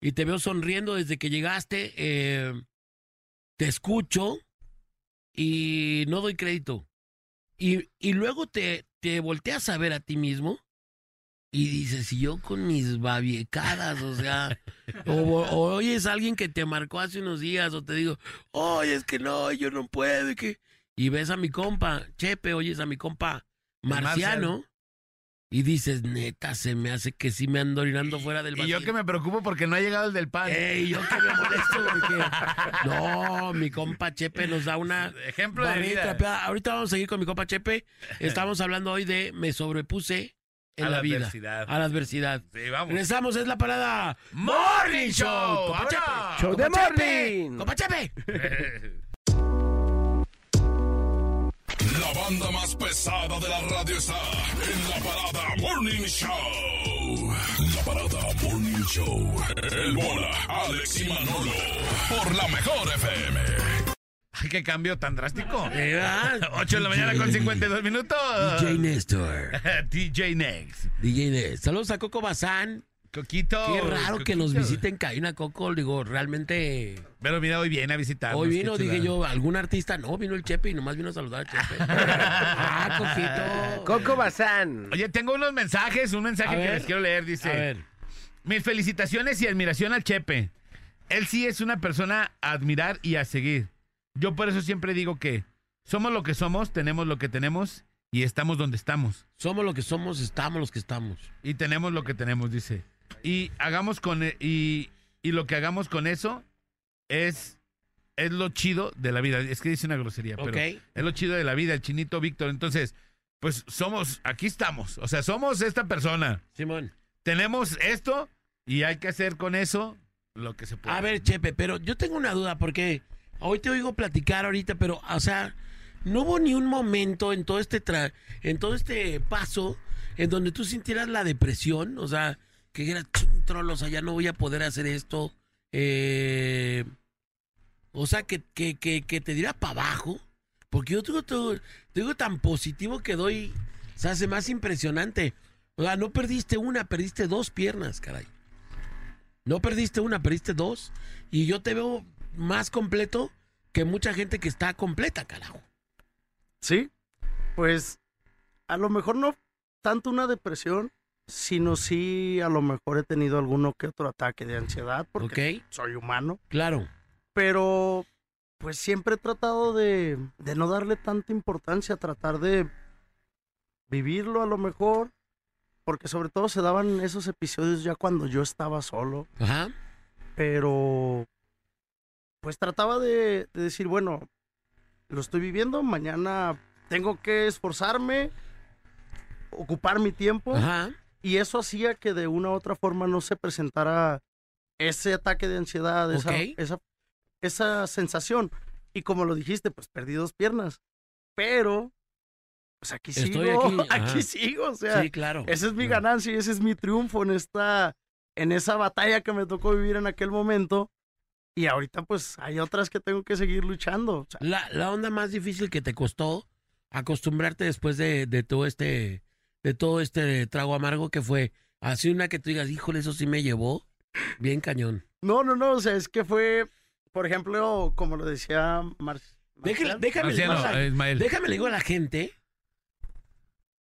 Speaker 1: y te veo sonriendo desde que llegaste. eh, te escucho y no doy crédito. Y, y luego te, te volteas a ver a ti mismo y dices, y yo con mis babiecadas, o sea, o, o oyes a alguien que te marcó hace unos días, o te digo, oye, es que no, yo no puedo, y que... Y ves a mi compa, Chepe, oyes a mi compa Marciano, y dices, neta, se me hace que sí me ando orinando fuera del
Speaker 2: Y
Speaker 1: vacío.
Speaker 2: yo que me preocupo porque no ha llegado el del pan.
Speaker 1: Ey, yo que me molesto porque... No, mi compa Chepe nos da una...
Speaker 2: Ejemplo de vida.
Speaker 1: Ahorita vamos a seguir con mi compa Chepe. Estamos hablando hoy de me sobrepuse en
Speaker 2: A
Speaker 1: la,
Speaker 2: la
Speaker 1: vida.
Speaker 2: adversidad.
Speaker 1: A la adversidad.
Speaker 2: Sí, vamos.
Speaker 1: Regresamos, es la parada
Speaker 2: Morning Show. ¡Vámonos!
Speaker 1: Chepe.
Speaker 4: Show de morning.
Speaker 1: Compa Chepe.
Speaker 6: La banda más pesada de la radio está en la parada Morning Show. La parada Morning Show. El bola, Alex y Manolo. Por la mejor FM.
Speaker 2: Ay, qué cambio tan drástico.
Speaker 1: Ah,
Speaker 2: 8 de la mañana con 52 minutos.
Speaker 1: DJ Néstor.
Speaker 2: DJ Next.
Speaker 1: DJ Néstor. Saludos a Coco Bazán.
Speaker 2: Coquito.
Speaker 1: Qué raro que nos visiten Cabina Coco. Digo, realmente...
Speaker 2: Pero mira, hoy viene a visitarnos.
Speaker 1: Hoy vino, dije yo, algún artista. No, vino el Chepe y nomás vino a saludar al Chepe. ah, Coquito.
Speaker 4: Coco Bazán.
Speaker 2: Oye, tengo unos mensajes, un mensaje
Speaker 1: A
Speaker 2: que
Speaker 1: ver.
Speaker 2: les quiero leer. Dice:
Speaker 1: A ver.
Speaker 2: Mis felicitaciones y admiración al Chepe. Él sí es una persona a admirar y a seguir. Yo por eso siempre digo que somos lo que somos, tenemos lo que tenemos y estamos donde estamos.
Speaker 1: Somos lo que somos, estamos los que estamos.
Speaker 2: Y tenemos lo que tenemos, dice. Y hagamos con e- y, y lo que hagamos con eso es es lo chido de la vida. Es que dice una grosería, pero es lo chido de la vida, el chinito Víctor. Entonces, pues somos, aquí estamos. O sea, somos esta persona.
Speaker 1: Simón.
Speaker 2: Tenemos esto y hay que hacer con eso lo que se puede.
Speaker 1: A ver, Chepe, pero yo tengo una duda porque hoy te oigo platicar ahorita, pero, o sea, no hubo ni un momento en todo este tra- en todo este paso en donde tú sintieras la depresión, o sea, que era "Chin, trolo, o sea, ya no voy a poder hacer esto. eh, o sea, que, que, que, te diera para abajo. Porque yo te digo tan positivo que doy, se hace más impresionante. O sea, no perdiste una, perdiste dos piernas, caray. No perdiste una, perdiste dos. Y yo te veo más completo que mucha gente que está completa, carajo.
Speaker 3: Sí, pues a lo mejor no tanto una depresión, sino sí a lo mejor he tenido alguno que otro ataque de ansiedad porque soy humano,
Speaker 1: Claro.
Speaker 3: pero pues siempre he tratado de, de no darle tanta importancia, tratar de vivirlo a lo mejor, porque sobre todo se daban esos episodios ya cuando yo estaba solo,
Speaker 1: Ajá.
Speaker 3: pero pues trataba de, de decir, bueno, lo estoy viviendo, mañana tengo que esforzarme, ocupar mi tiempo,
Speaker 1: Ajá.
Speaker 3: y eso hacía que de una u otra forma no se presentara ese ataque de ansiedad, esa,
Speaker 1: Ok.
Speaker 3: esa, esa sensación. Y como lo dijiste, pues perdí dos piernas, pero pues aquí
Speaker 1: Estoy
Speaker 3: sigo,
Speaker 1: aquí,
Speaker 3: aquí, sigo, o sea,
Speaker 1: Sí, claro.
Speaker 3: esa es mi ganancia y ese es mi triunfo en esta, en esa batalla que me tocó vivir en aquel momento. Y ahorita pues hay otras que tengo que seguir luchando. o sea,
Speaker 1: La, la onda más difícil que te costó acostumbrarte después de, de todo este de todo este trago amargo que fue así una que tú digas, híjole, eso sí me llevó bien cañón.
Speaker 3: no, no, no, o sea, es que fue, por ejemplo, como lo decía Mar
Speaker 1: Déjale- déjame, le digo
Speaker 2: Marciano,
Speaker 1: a la-
Speaker 2: Ismael.
Speaker 1: déjame le digo a la gente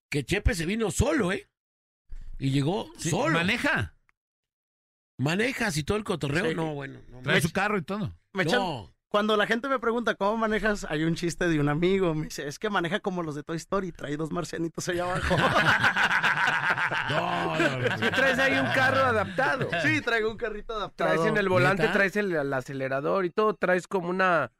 Speaker 1: que Chepe se vino solo, ¿eh? Y llegó
Speaker 2: Sí,
Speaker 1: solo.
Speaker 2: Maneja.
Speaker 1: Manejas y todo el cotorreo.
Speaker 3: Sí.
Speaker 1: No, bueno. No,
Speaker 2: Trae su carro y todo.
Speaker 3: me echan-
Speaker 1: no.
Speaker 3: Cuando la gente me pregunta cómo manejas, hay un chiste de un amigo. Me dice, es que maneja como los de Toy Story, trae dos marcianitos allá abajo.
Speaker 1: No, no, no.
Speaker 4: Traes ahí un carro adaptado.
Speaker 3: sí, traigo un carrito adaptado.
Speaker 4: Traes en el volante,
Speaker 1: ¿Neta?
Speaker 4: traes el, el acelerador y todo. Traes como una.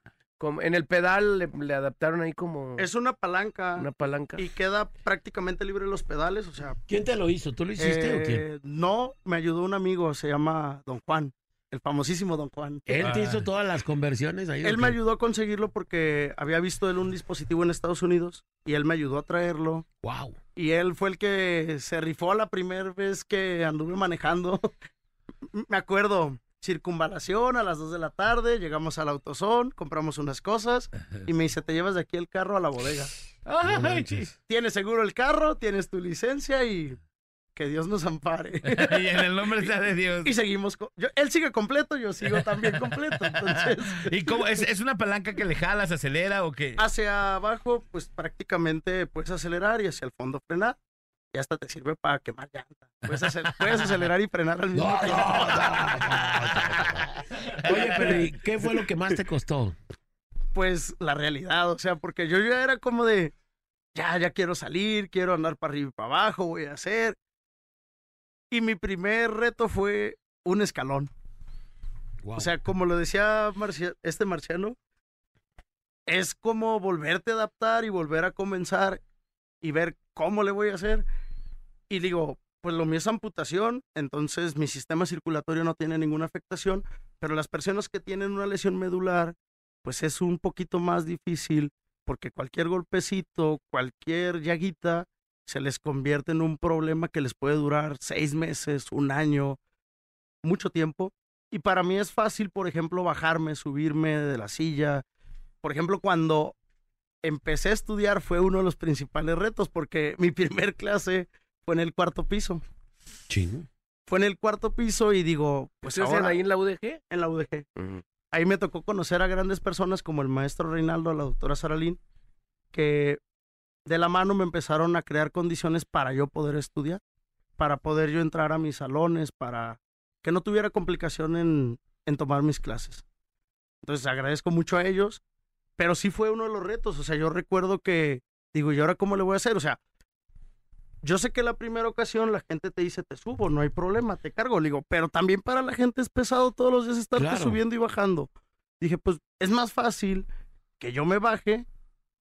Speaker 4: Como, en el pedal le, le adaptaron ahí como
Speaker 3: Es una palanca
Speaker 4: una palanca.
Speaker 3: y queda prácticamente libre los pedales, o sea,
Speaker 1: ¿Quién te lo hizo? ¿Tú lo hiciste o quién?
Speaker 3: Eh, No, me ayudó un amigo, se llama Don Juan, el famosísimo Don Juan.
Speaker 1: Él te
Speaker 2: Ah.
Speaker 1: hizo todas las conversiones ahí.
Speaker 3: Él
Speaker 1: ¿o
Speaker 3: me
Speaker 1: qué?
Speaker 3: ayudó a conseguirlo porque había visto él un dispositivo en Estados Unidos y él me ayudó a traerlo.
Speaker 1: Wow.
Speaker 3: Y él fue el que se rifó la primera vez que anduve manejando. me acuerdo, circunvalación a las 2 de la tarde, llegamos al autosón, compramos unas cosas y me dice, te llevas de aquí el carro a la bodega.
Speaker 1: Manches.
Speaker 3: Tienes seguro el carro, tienes tu licencia y que Dios nos ampare.
Speaker 2: y en el nombre sea de Dios.
Speaker 3: y seguimos, yo- él sigue completo, yo sigo también completo, entonces
Speaker 2: ¿Y cómo? ¿Es, es una palanca que le jalas, acelera o qué?
Speaker 3: hacia abajo, pues prácticamente puedes acelerar y hacia el fondo frenar. Y hasta te sirve para quemar llanta. Puedes, acel- puedes acelerar y frenar al mismo
Speaker 1: no,
Speaker 3: tiempo.
Speaker 1: no, no. Oye, pero ¿y qué fue lo que más te costó?
Speaker 3: Pues la realidad, o sea, porque yo ya era como de, ya, ya quiero salir, quiero andar para arriba y para abajo, voy a hacer. Y mi primer reto fue un escalón.
Speaker 1: Wow.
Speaker 3: O sea, como lo decía Marcia- este marciano, es como volverte a adaptar y volver a comenzar y ver cómo le voy a hacer. Y digo, pues lo mío es amputación, entonces mi sistema circulatorio no tiene ninguna afectación, pero las personas que tienen una lesión medular, pues es un poquito más difícil porque cualquier golpecito, cualquier llaguita, se les convierte en un problema que les puede durar seis meses, un año, mucho tiempo. Y para mí es fácil, por ejemplo, bajarme, subirme de la silla. Por ejemplo, cuando empecé a estudiar fue uno de los principales retos porque mi primer clase fue en el cuarto piso.
Speaker 1: Chin.
Speaker 3: Fue en el cuarto piso y digo, pues
Speaker 4: ¿Ustedes
Speaker 3: ahora
Speaker 4: ahí en la UDG?
Speaker 3: en la UDG. Ahí me tocó conocer a grandes personas como el maestro Reinaldo, la doctora Saralín, que de la mano me empezaron a crear condiciones para yo poder estudiar, para poder yo entrar a mis salones, para que no tuviera complicación en, en tomar mis clases. Entonces agradezco mucho a ellos, pero sí fue uno de los retos. O sea, yo recuerdo que digo, ¿y ahora cómo le voy a hacer? O sea, yo sé que la primera ocasión la gente te dice, te subo, no hay problema, te cargo. Le digo, pero también para la gente es pesado todos los días estarte
Speaker 1: Claro.
Speaker 3: subiendo y bajando. Dije, pues es más fácil que yo me baje,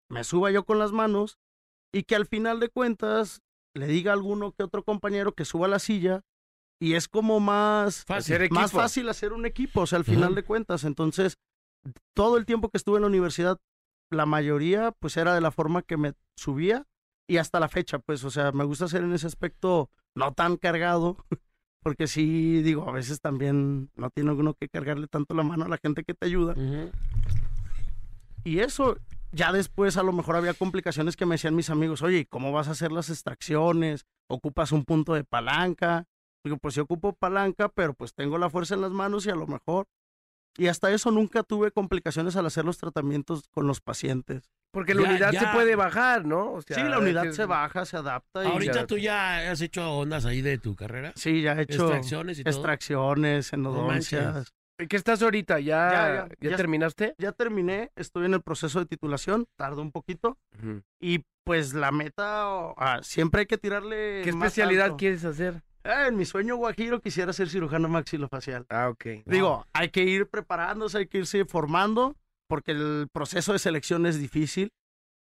Speaker 3: me suba yo con las manos y que al final de cuentas le diga a alguno que otro compañero que suba la silla y es como más,
Speaker 1: Fácil.
Speaker 4: Hacer
Speaker 3: más fácil hacer un equipo, o sea, al final
Speaker 1: Ajá.
Speaker 3: de cuentas. Entonces, todo el tiempo que estuve en la universidad, la mayoría pues era de la forma que me subía y hasta la fecha, pues, o sea, me gusta hacer en ese aspecto no tan cargado, porque sí, digo, a veces también no tiene uno que cargarle tanto la mano a la gente que te ayuda. Y eso, ya después a lo mejor había complicaciones que me decían mis amigos, oye, ¿y ¿cómo vas a hacer las extracciones? ¿Ocupas un punto de palanca? Digo, pues sí ocupo palanca, pero pues tengo la fuerza en las manos y a lo mejor. Y hasta eso nunca tuve complicaciones al hacer los tratamientos con los pacientes.
Speaker 4: Porque la
Speaker 1: Ya,
Speaker 4: unidad
Speaker 1: ya.
Speaker 4: se puede bajar, ¿no? O sea,
Speaker 3: sí, la unidad
Speaker 4: que-
Speaker 3: se baja, se adapta. Y
Speaker 1: Ahorita
Speaker 4: ya-
Speaker 1: tú ya has hecho ondas ahí de tu carrera.
Speaker 3: Sí, ya he hecho
Speaker 1: Extracciones y todo.
Speaker 3: extracciones, endodoncias.
Speaker 4: ¿En qué estás ahorita? ¿Ya,
Speaker 3: Ya,
Speaker 4: ya,
Speaker 3: ya, ya-
Speaker 4: terminaste?
Speaker 3: ya terminé, estoy en el proceso de titulación, tardo un poquito. Y pues la meta, ah, siempre hay que tirarle.
Speaker 4: ¿Qué
Speaker 3: más
Speaker 4: especialidad
Speaker 3: alto.
Speaker 4: quieres hacer?
Speaker 3: Ah, en mi sueño guajiro quisiera ser cirujano maxilofacial.
Speaker 4: Ah, ok.
Speaker 3: Digo, hay que ir preparándose, hay que irse formando, porque el proceso de selección es difícil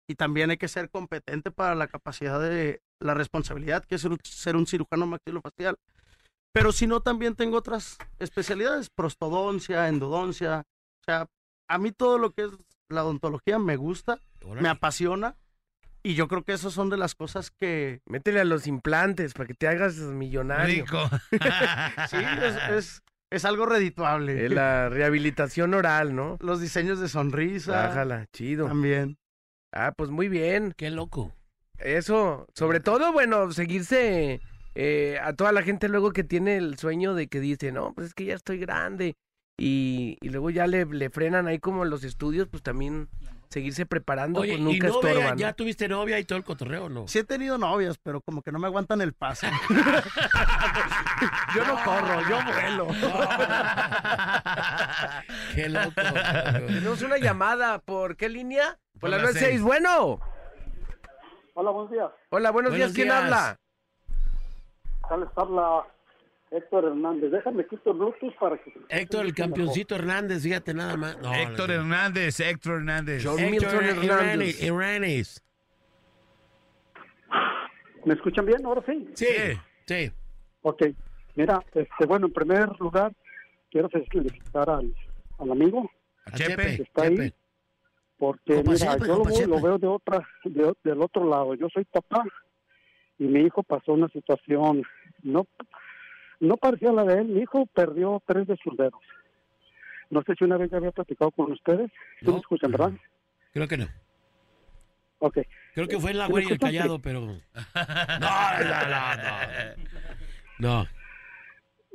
Speaker 3: y también hay que ser competente para la capacidad de la responsabilidad que es ser un- ser un cirujano maxilofacial. Pero si no, también tengo otras especialidades, prostodoncia, endodoncia. O sea, a mí todo lo que es la odontología me gusta, me apasiona y yo creo que esas son de las cosas que
Speaker 4: Métele a los implantes para que te hagas millonario.
Speaker 2: Rico.
Speaker 3: sí, es, es, es algo redituable.
Speaker 4: La rehabilitación oral, ¿no?
Speaker 3: Los diseños de sonrisa
Speaker 4: Bájala, chido.
Speaker 3: también.
Speaker 4: Ah, pues muy bien.
Speaker 1: Qué loco.
Speaker 4: Eso, sobre todo, bueno, seguirse eh, a toda la gente luego que tiene el sueño de que dice, no, pues es que ya estoy grande. Y, y luego ya le, le frenan ahí como los estudios, pues también seguirse preparando,
Speaker 1: Oye,
Speaker 4: pues
Speaker 1: ¿y
Speaker 4: nunca
Speaker 1: novia?
Speaker 4: estorban.
Speaker 1: ¿Ya tuviste novia y todo el cotorreo o no?
Speaker 3: Sí he tenido novias, pero como que no me aguantan el paso. yo no corro, yo vuelo.
Speaker 1: Qué loco.
Speaker 4: Tenemos una llamada, ¿por qué línea? Por
Speaker 2: Por
Speaker 4: la
Speaker 2: la
Speaker 4: 96,
Speaker 2: seis.
Speaker 4: bueno.
Speaker 7: Hola, buenos días.
Speaker 4: Hola, buenos,
Speaker 1: Buenos
Speaker 4: días, ¿quién habla?
Speaker 7: Les habla Héctor Hernández. Déjame quito Bluetooth para que...
Speaker 1: Héctor, el campeoncito Hernández, fíjate nada más. No,
Speaker 2: Héctor
Speaker 1: no, no.
Speaker 2: Hernández, Héctor Hernández.
Speaker 4: John
Speaker 1: Héctor
Speaker 4: Milton Hernández.
Speaker 7: ¿Me escuchan bien? Ahora sí.
Speaker 1: Sí, sí.
Speaker 7: Ok. Mira, este, bueno, en primer lugar, quiero felicitar al, al amigo,
Speaker 2: A
Speaker 1: Chepe,
Speaker 2: Chepe.
Speaker 7: Está ahí. Porque
Speaker 1: Compa
Speaker 7: mira,
Speaker 1: Chepe,
Speaker 7: yo lo, veo de otra, de- del otro lado. Yo soy papá y mi hijo pasó una situación, no, no parecía la de él. Mi hijo perdió tres de sus dedos. No sé si una vez ya había platicado con ustedes. ¿Sí
Speaker 1: No.
Speaker 7: me escuchan, verdad?
Speaker 1: Creo que no.
Speaker 7: Ok.
Speaker 1: Creo que fue en la
Speaker 7: ¿Sí me
Speaker 1: güey y el callado, pero. No, no, no, no. No.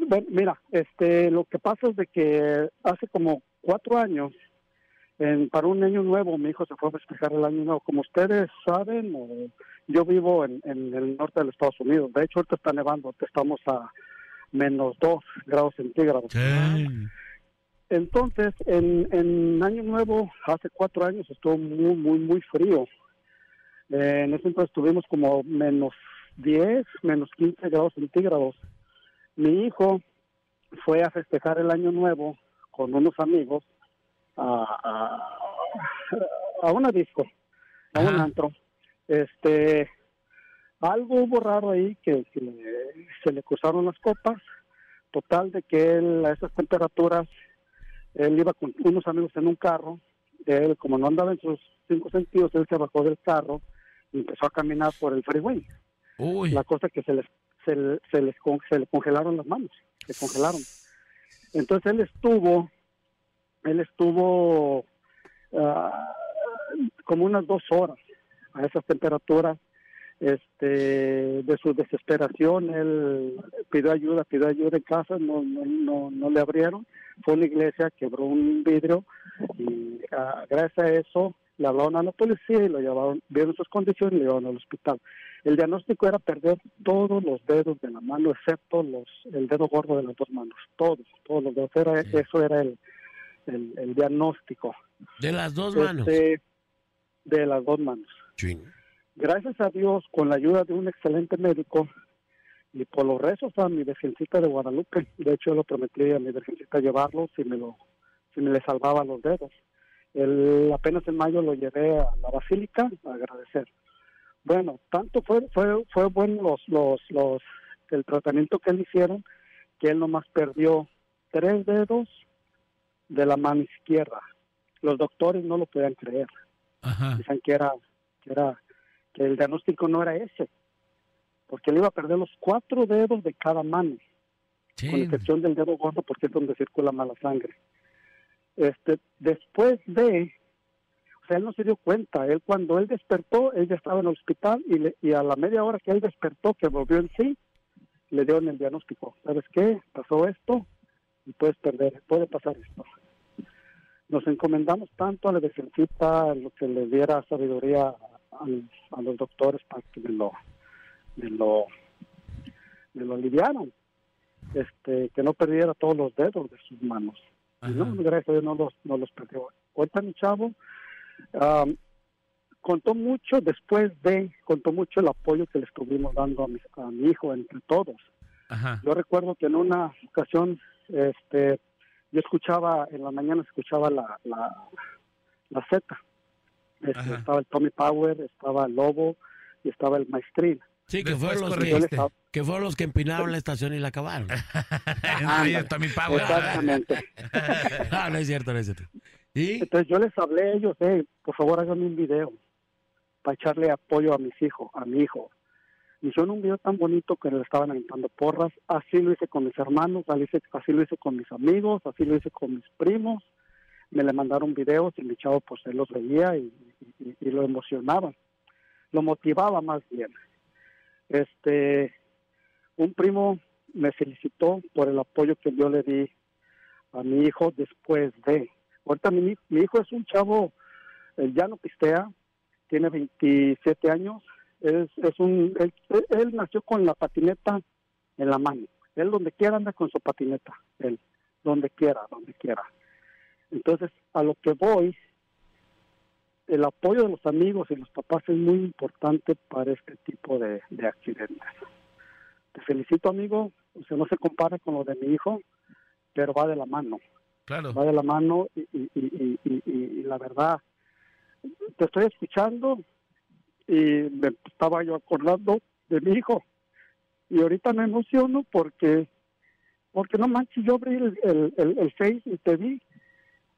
Speaker 7: Bueno, mira, este, lo que pasa es de que hace como cuatro años, en, para un año nuevo, mi hijo se fue a festejar el año nuevo. Como ustedes saben, o- yo vivo en, en el norte de los Estados Unidos. De hecho, ahorita está nevando, estamos a menos dos grados centígrados. Entonces, en, en Año Nuevo, hace cuatro años, estuvo muy, muy, muy frío. Eh, en ese entonces tuvimos como menos 10, menos 15 grados centígrados. Mi hijo fue a festejar el Año Nuevo con unos amigos a, a, a una disco, a un antro. Este, algo hubo raro ahí que, le- se le cruzaron las copas. Total de que él a esas temperaturas, él iba con unos amigos en un carro. Él, como no andaba en sus cinco sentidos, él se bajó del carro y empezó a caminar por el freeway.
Speaker 1: Uy.
Speaker 7: La cosa que se les, se, le- se les con- se le congelaron las manos, se congelaron. Entonces él estuvo, él estuvo ah, como unas dos horas a esas temperaturas. Este, de su desesperación, él pidió ayuda, pidió ayuda en casa, no, no, no, no le abrieron. Fue a una iglesia, quebró un vidrio y ah, gracias a eso le hablaron a la policía y lo llevaron, vieron sus condiciones y lo llevaron al hospital. El diagnóstico era perder todos los dedos de la mano, excepto los el dedo gordo de las dos manos. Todos, todos los dedos. Era, Eso era el, el, el diagnóstico.
Speaker 1: De las dos manos.
Speaker 7: Este, de las dos manos.
Speaker 1: Ching.
Speaker 7: Gracias a Dios, con la ayuda de un excelente médico y por los rezos a mi Virgencita de Guadalupe, de hecho yo lo prometí a mi Virgencita llevarlo si me lo si me le salvaba los dedos. El, apenas en mayo lo llevé a la basílica a agradecer. Bueno, tanto fue fue fue bueno los los los el tratamiento que le hicieron que él nomás perdió tres dedos de la mano izquierda. Los doctores no lo podían creer
Speaker 2: Ajá.
Speaker 7: decían que era que era que el diagnóstico no era ese porque él iba a perder los cuatro dedos de cada mano con excepción del dedo gordo porque es donde circula mala sangre. Este después de o sea él no se dio cuenta. Él cuando él despertó él ya estaba en el hospital y, le- y a la media hora que él despertó que volvió en sí le dieron el diagnóstico. Sabes qué pasó esto y puedes perder puede pasar esto. Nos encomendamos tanto a la defensita, lo que le diera sabiduría a, a los doctores para que me lo, me lo, me lo aliviaran, este, que no perdiera todos los dedos de sus manos. No, gracias a Dios no los, no los perdió. Ahorita mi chavo am, contó mucho después de, contó mucho el apoyo que le estuvimos dando a mi, a mi hijo entre todos.
Speaker 2: Ajá.
Speaker 7: Yo recuerdo que en una ocasión, este, yo escuchaba, en la mañana escuchaba la, la, la Z. Este, estaba el Tommy Power, estaba el Lobo y estaba el Maestrín.
Speaker 1: Sí, que fueron, los
Speaker 7: Yo
Speaker 1: que, fueron los que empinaron la estación y la acabaron.
Speaker 2: Ahí está mi pavo.
Speaker 7: Exactamente.
Speaker 1: No, no es cierto, no es cierto. ¿Y?
Speaker 7: Entonces yo les hablé a ellos, eh, por favor háganme un video para echarle apoyo a mis hijos, a mi hijo. Me hicieron un video tan bonito que le estaban aventando porras. Así lo hice con mis hermanos, así lo hice con mis amigos, así lo hice con mis primos. Me le mandaron videos y mi chavo pues él los veía y, y- lo emocionaba. Lo motivaba más bien. Este, un primo me felicitó por el apoyo que yo le di a mi hijo después de. Ahorita mi, mi hijo es un chavo, él ya no pistea, tiene 27 años, es, es un, él, él nació con la patineta en la mano. Él donde quiera anda con su patineta, él, donde quiera, donde quiera. Entonces, a lo que voy, el apoyo de los amigos y los papás es muy importante para este tipo de, de accidentes. Te felicito, amigo. O sea, no se compara con lo de mi hijo, pero va de la mano
Speaker 2: Claro.
Speaker 7: va de la mano y, y- y- y- y- y la verdad, te estoy escuchando y me estaba yo acordando de mi hijo y ahorita me emociono porque porque no manches, yo abrí el, el, el, el Face y te vi,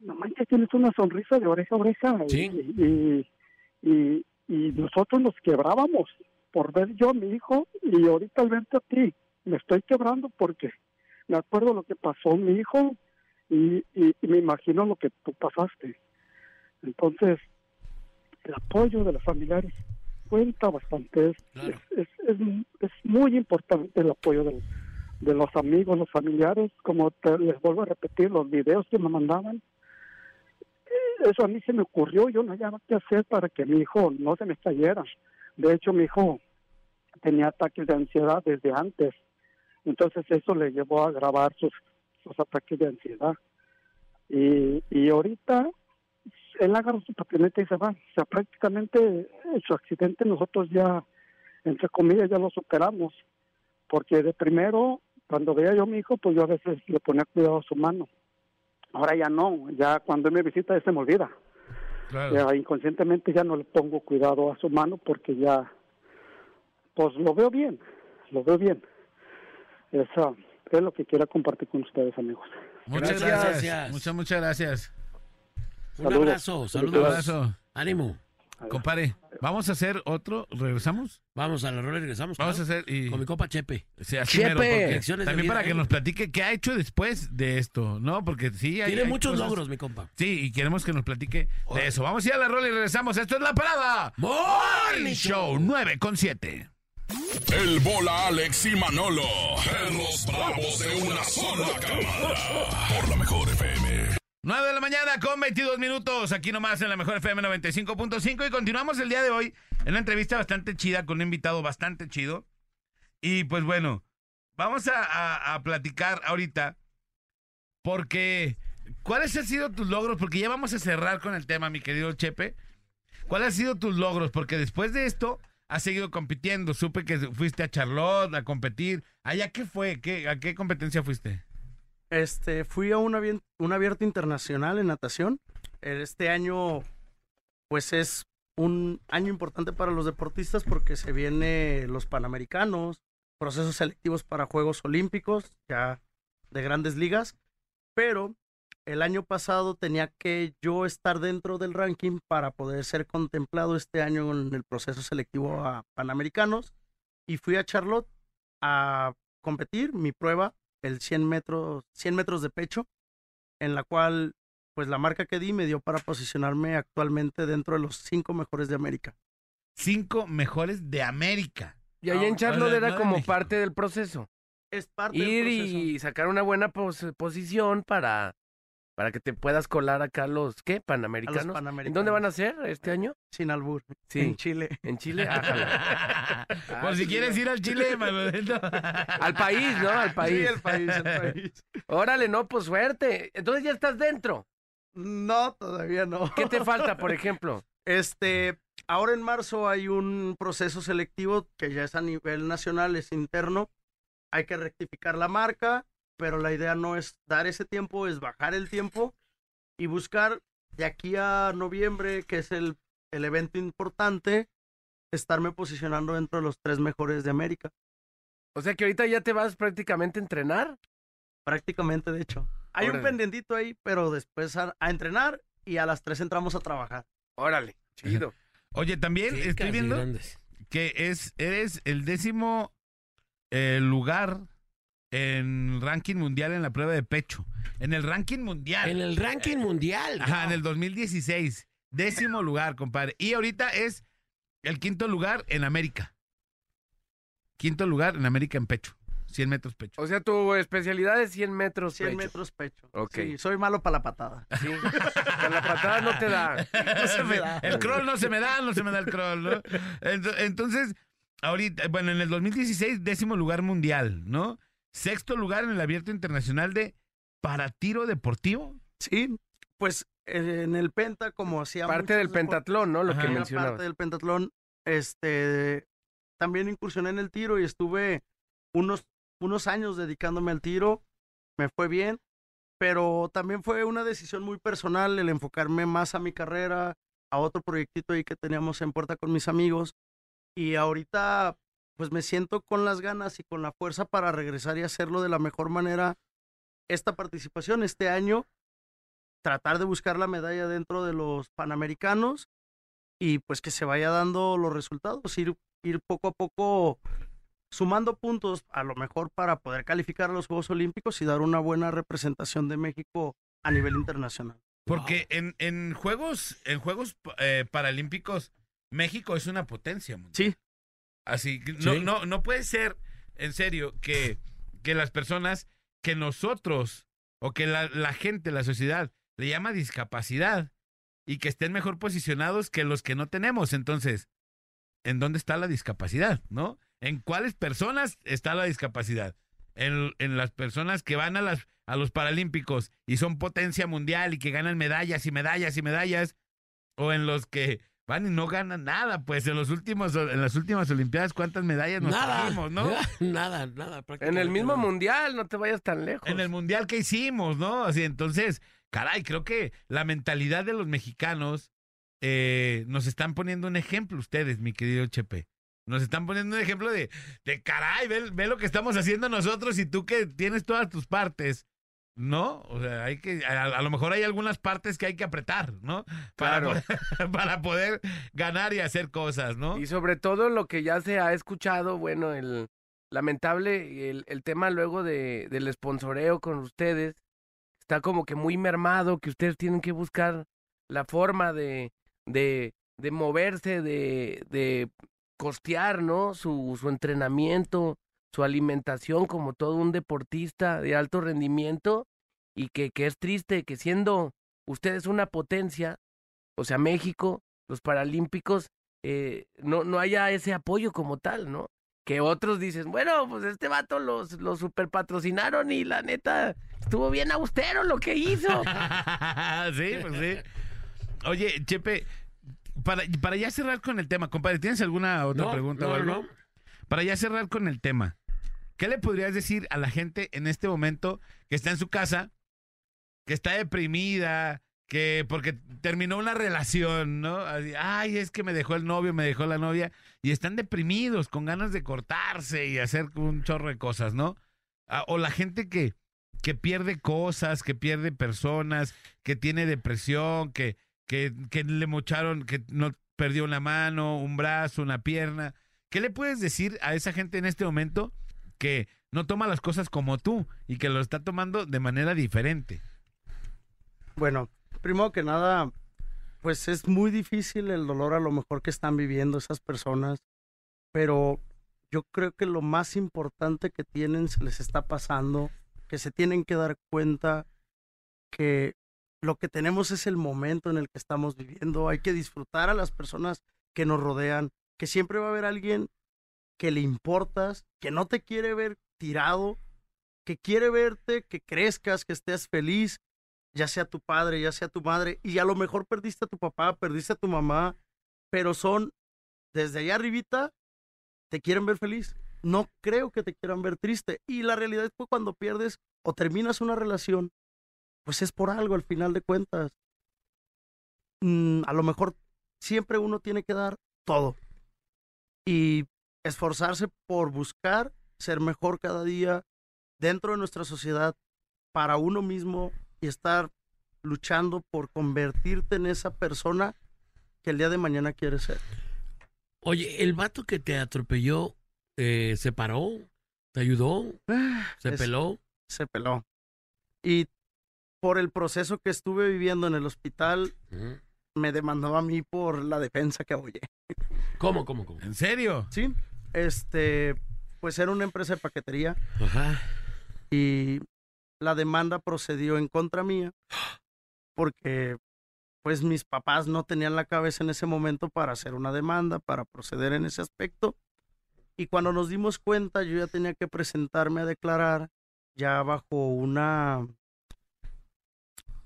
Speaker 7: no manches, tienes una sonrisa de oreja a oreja y-
Speaker 1: Sí.
Speaker 7: y, y, y nosotros nos quebrábamos por ver yo a mi hijo y ahorita al verte a ti me estoy quebrando porque me acuerdo lo que pasó mi hijo y, y- y me imagino lo que tú pasaste. Entonces, el apoyo de los familiares cuenta bastante. Es,
Speaker 1: Claro.
Speaker 7: es, es, es muy importante el apoyo de, de los amigos, los familiares. Como te- les vuelvo a repetir, los videos que me mandaban, eh, eso a mí se me ocurrió. Yo no sabía qué hacer para que mi hijo no se me cayera. De hecho, mi hijo tenía ataques de ansiedad desde antes. Entonces eso le llevó a grabar sus, sus ataques de ansiedad. Y, y ahorita él agarra su patineta y se va. O sea, prácticamente eh, su accidente nosotros ya, entre comillas, ya lo superamos. Porque de primero, cuando veía yo a mi hijo, pues yo a veces le ponía cuidado a su mano. Ahora ya no, ya cuando él me visita, él se me olvida.
Speaker 2: Claro.
Speaker 7: Ya inconscientemente ya no le pongo cuidado a su mano porque ya, pues lo veo bien, lo veo bien. Eso es lo que quiero compartir con ustedes, amigos.
Speaker 2: Muchas
Speaker 1: Gracias.
Speaker 2: gracias. Muchas, muchas gracias.
Speaker 1: Un
Speaker 7: Saludos.
Speaker 1: abrazo,
Speaker 2: Un
Speaker 1: saludos.
Speaker 2: abrazo.
Speaker 1: Ánimo.
Speaker 2: Compare, vamos a hacer otro. ¿Regresamos?
Speaker 1: Vamos a la rola y regresamos.
Speaker 2: Vamos a hacer. Y...
Speaker 1: Con mi copa Chepe.
Speaker 2: Sí, así
Speaker 4: Chepe.
Speaker 2: mero, también
Speaker 1: vida,
Speaker 2: para que
Speaker 1: ¿eh?
Speaker 2: nos platique qué ha hecho después de esto, ¿no? Porque sí, hay,
Speaker 1: Tiene
Speaker 2: hay
Speaker 1: muchos
Speaker 2: cosas-
Speaker 1: logros, mi compa.
Speaker 2: Sí, y queremos que nos platique de eso. Vamos a ir a la rola y regresamos. Esto es La Parada. Morning Show 9 con 7.
Speaker 6: El bola Alex y Manolo, perros bravos de una sola cámara. Por la mejor FM.
Speaker 2: 9 de la mañana con 22 minutos, aquí nomás en la mejor FM 95.5 y continuamos el día de hoy en una entrevista bastante chida con un invitado bastante chido. Y pues bueno, vamos a, platicar ahorita porque ¿cuáles han sido tus logros? Porque ya vamos a cerrar con el tema, mi querido Chepe. ¿Cuáles han sido tus logros? Porque después de esto has seguido compitiendo. Supe que fuiste a Charlotte a competir. ¿Allá qué fue? ¿Qué, ¿A qué competencia fuiste?
Speaker 3: Este, fui a un, abierto internacional en natación. Este año, pues es un año importante para los deportistas porque se vienen los Panamericanos, procesos selectivos para Juegos Olímpicos, ya de grandes ligas. Pero el año pasado tenía que yo estar dentro del ranking para poder ser contemplado este año en el proceso selectivo a Panamericanos. Y fui a Charlotte a competir mi prueba el 100 metros, 100 metros de pecho, en la cual, pues la marca que di me dio para posicionarme actualmente dentro de los cinco mejores de América.
Speaker 2: Cinco mejores de América.
Speaker 4: Y ahí en
Speaker 2: Ah,
Speaker 4: Charlotte era
Speaker 2: no
Speaker 4: como parte del proceso.
Speaker 3: Es parte
Speaker 4: Ir
Speaker 3: del proceso.
Speaker 4: y sacar una buena pos- posición para, para que te puedas colar acá los, ¿qué?
Speaker 3: los
Speaker 4: Panamericanos. ¿En dónde van a ser este año?
Speaker 3: Sin albur.
Speaker 4: Sí.
Speaker 3: En Chile.
Speaker 4: ¿En Chile? Ájala.
Speaker 2: Por si quieres ir al Chile.
Speaker 4: Al país, ¿no? Al país.
Speaker 3: Sí, el país, el país.
Speaker 4: Órale, no, pues suerte. Entonces ya estás dentro.
Speaker 3: No, todavía no.
Speaker 4: ¿Qué te falta, por ejemplo?
Speaker 3: Este, ahora en marzo hay un proceso selectivo que ya es a nivel nacional, es interno. Hay que rectificar la marca, pero la idea no es dar ese tiempo, es bajar el tiempo y buscar de aquí a noviembre, que es el, el evento importante, estarme posicionando dentro de los tres mejores de América.
Speaker 4: O sea que ahorita ya te vas prácticamente a entrenar.
Speaker 3: Prácticamente, de hecho. Hay un pendientito ahí, pero después a, a entrenar y a las tres entramos a trabajar.
Speaker 4: Órale, chido.
Speaker 2: Oye, también estoy viendo
Speaker 1: grandes.
Speaker 2: que es, eres el décimo eh, lugar en ranking mundial en la prueba de pecho. En el ranking mundial.
Speaker 1: En el ranking mundial.
Speaker 2: Ajá,
Speaker 1: ¿no?
Speaker 2: en el 2016. Décimo lugar, compadre. Y ahorita es el quinto lugar en América. Quinto lugar en América en pecho. 100 metros pecho.
Speaker 4: O sea, tu especialidad es 100 metros
Speaker 3: 100
Speaker 4: pecho.
Speaker 3: metros pecho.
Speaker 4: Ok.
Speaker 3: Sí, soy malo para la patada.
Speaker 4: Sí. Con la patada no te da.
Speaker 3: No se me da.
Speaker 2: El crawl no se me da, no se me da el crawl, ¿no? Ento- Entonces, ahorita, bueno, en el 2016, décimo lugar mundial, ¿no? Sexto lugar en el abierto internacional de para tiro deportivo.
Speaker 3: Sí, pues eh, en el penta, como hacía
Speaker 4: Parte del pentatlón, ¿no? Lo
Speaker 2: Ajá.
Speaker 4: que
Speaker 3: era
Speaker 4: mencionabas.
Speaker 3: parte del pentatlón, este, también incursioné en el tiro y estuve unos, unos años dedicándome al tiro, me fue bien, pero también fue una decisión muy personal el enfocarme más a mi carrera, a otro proyectito ahí que teníamos en puerta con mis amigos, y ahorita pues me siento con las ganas y con la fuerza para regresar y hacerlo de la mejor manera esta participación este año, tratar de buscar la medalla dentro de los Panamericanos y pues que se vaya dando los resultados, ir, ir poco a poco sumando puntos a lo mejor para poder calificar a los Juegos Olímpicos y dar una buena representación de México a nivel internacional.
Speaker 2: Porque en, en Juegos, en Juegos eh, Paralímpicos, México es una potencia. mundial.
Speaker 3: Sí.
Speaker 2: Así que no,
Speaker 1: Sí.
Speaker 2: no, no puede ser, en serio, que, que las personas, que nosotros, o que la, la gente, la sociedad, le llama discapacidad y que estén mejor posicionados que los que no tenemos. Entonces, ¿en dónde está la discapacidad? ¿No? ¿En cuáles personas está la discapacidad? En, en las personas que van a, las, a los Paralímpicos y son potencia mundial y que ganan medallas y medallas y medallas, o en los que van y no ganan nada, pues en los últimos, en las últimas Olimpiadas, ¿cuántas medallas nos
Speaker 1: Nada.
Speaker 2: trajimos, no?
Speaker 1: Nada, nada.
Speaker 4: En el mismo
Speaker 1: nada.
Speaker 4: mundial, no te vayas tan lejos.
Speaker 2: En el mundial que hicimos, ¿no? Así, entonces, caray, creo que la mentalidad de los mexicanos eh, nos están poniendo un ejemplo ustedes, mi querido Chepe. Nos están poniendo un ejemplo de, de caray, ve, ve lo que estamos haciendo nosotros y tú que tienes todas tus partes, ¿no? O sea, hay que, a, a lo mejor hay algunas partes que hay que apretar, ¿no? Para,
Speaker 4: Claro.
Speaker 2: poder, para poder ganar y hacer cosas, ¿no?
Speaker 4: Y sobre todo lo que ya se ha escuchado, bueno, el lamentable, el, el tema luego de, del sponsoreo con ustedes, está como que muy mermado, que ustedes tienen que buscar la forma de, de, de moverse, de, de costear, ¿no? Su, su entrenamiento, su alimentación como todo un deportista de alto rendimiento y que, que es triste que siendo ustedes una potencia, o sea, México, los Paralímpicos, eh, no, no haya ese apoyo como tal, ¿no? Que otros dicen, bueno, pues este vato los, los super patrocinaron y la neta estuvo bien austero lo que hizo.
Speaker 2: sí, pues sí. Oye, Chepe, para, para ya cerrar con el tema, compadre, ¿tienes alguna otra
Speaker 1: No,
Speaker 2: pregunta o algo?
Speaker 1: no.
Speaker 2: Para ya cerrar con el tema, ¿qué le podrías decir a la gente en este momento que está en su casa, que está deprimida, que porque terminó una relación, ¿no? Ay, es que me dejó el novio, me dejó la novia, y están deprimidos, con ganas de cortarse y hacer un chorro de cosas, ¿no? Ah, O la gente que, que pierde cosas, que pierde personas, que tiene depresión, que, que le mocharon, que no perdió una mano, un brazo, una pierna. ¿Qué le puedes decir a esa gente en este momento que no toma las cosas como tú y que lo está tomando de manera diferente?
Speaker 3: Bueno, primero que nada, pues es muy difícil el dolor a lo mejor que están viviendo esas personas, pero yo creo que lo más importante que tienen se les está pasando, que se tienen que dar cuenta que lo que tenemos es el momento en el que estamos viviendo, hay que disfrutar a las personas que nos rodean, que siempre va a haber alguien que le importas, que no te quiere ver tirado, que quiere verte, que crezcas, que estés feliz, ya sea tu padre, ya sea tu madre, y a lo mejor perdiste a tu papá, perdiste a tu mamá, pero son desde allá arribita, te quieren ver feliz. No creo que te quieran ver triste. Y la realidad es que cuando pierdes o terminas una relación, pues es por algo al final de cuentas. Mm, a lo mejor siempre uno tiene que dar todo. Y esforzarse por buscar ser mejor cada día dentro de nuestra sociedad para uno mismo y estar luchando por convertirte en esa persona que el día de mañana quieres ser.
Speaker 1: Oye, el vato que te atropelló, eh, ¿se paró? ¿Te ayudó? ¿Se
Speaker 3: Es-
Speaker 1: peló?
Speaker 3: Se peló. Y por el proceso que estuve viviendo en el hospital, me demandó a mí por la defensa que oye.
Speaker 1: ¿Cómo, cómo, cómo?
Speaker 2: ¿En serio?
Speaker 3: Sí, este, pues era una empresa de paquetería
Speaker 1: Ajá.
Speaker 3: y la demanda procedió en contra mía porque pues mis papás no tenían la cabeza en ese momento para hacer una demanda, para proceder en ese aspecto. Y cuando nos dimos cuenta, yo ya tenía que presentarme a declarar ya bajo una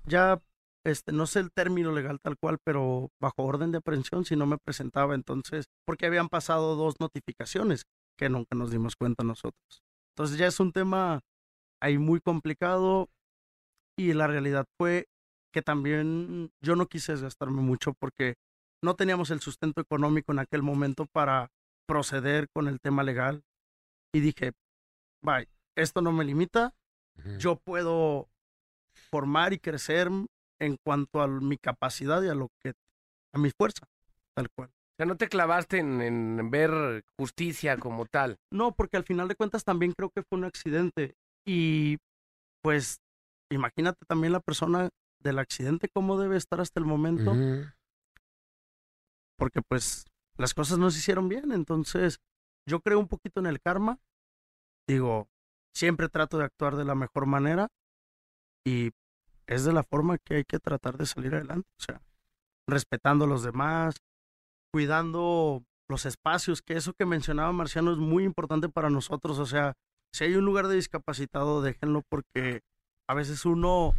Speaker 3: ya este no sé el término legal tal cual, pero bajo orden de aprehensión si no me presentaba entonces, porque habían pasado dos notificaciones que nunca nos dimos cuenta nosotros. Entonces ya es un tema ahí muy complicado y la realidad fue que también yo no quise desgastarme mucho porque no teníamos el sustento económico en aquel momento para proceder con el tema legal y dije, bye, esto no me limita, yo puedo formar y crecer en cuanto a mi capacidad y a lo que a mi fuerza, tal cual.
Speaker 4: O sea, no te clavaste en, en ver justicia como tal.
Speaker 3: No, porque al final de cuentas también creo que fue un accidente. Y pues imagínate también la persona del accidente como debe estar hasta el momento, porque pues las cosas no se hicieron bien. Entonces, yo creo un poquito en el karma. Digo, siempre trato de actuar de la mejor manera y es de la forma que hay que tratar de salir adelante. O sea, respetando a los demás, cuidando los espacios, que eso que mencionaba Marciano es muy importante para nosotros. O sea, si hay un lugar de discapacitado, déjenlo porque a veces uno,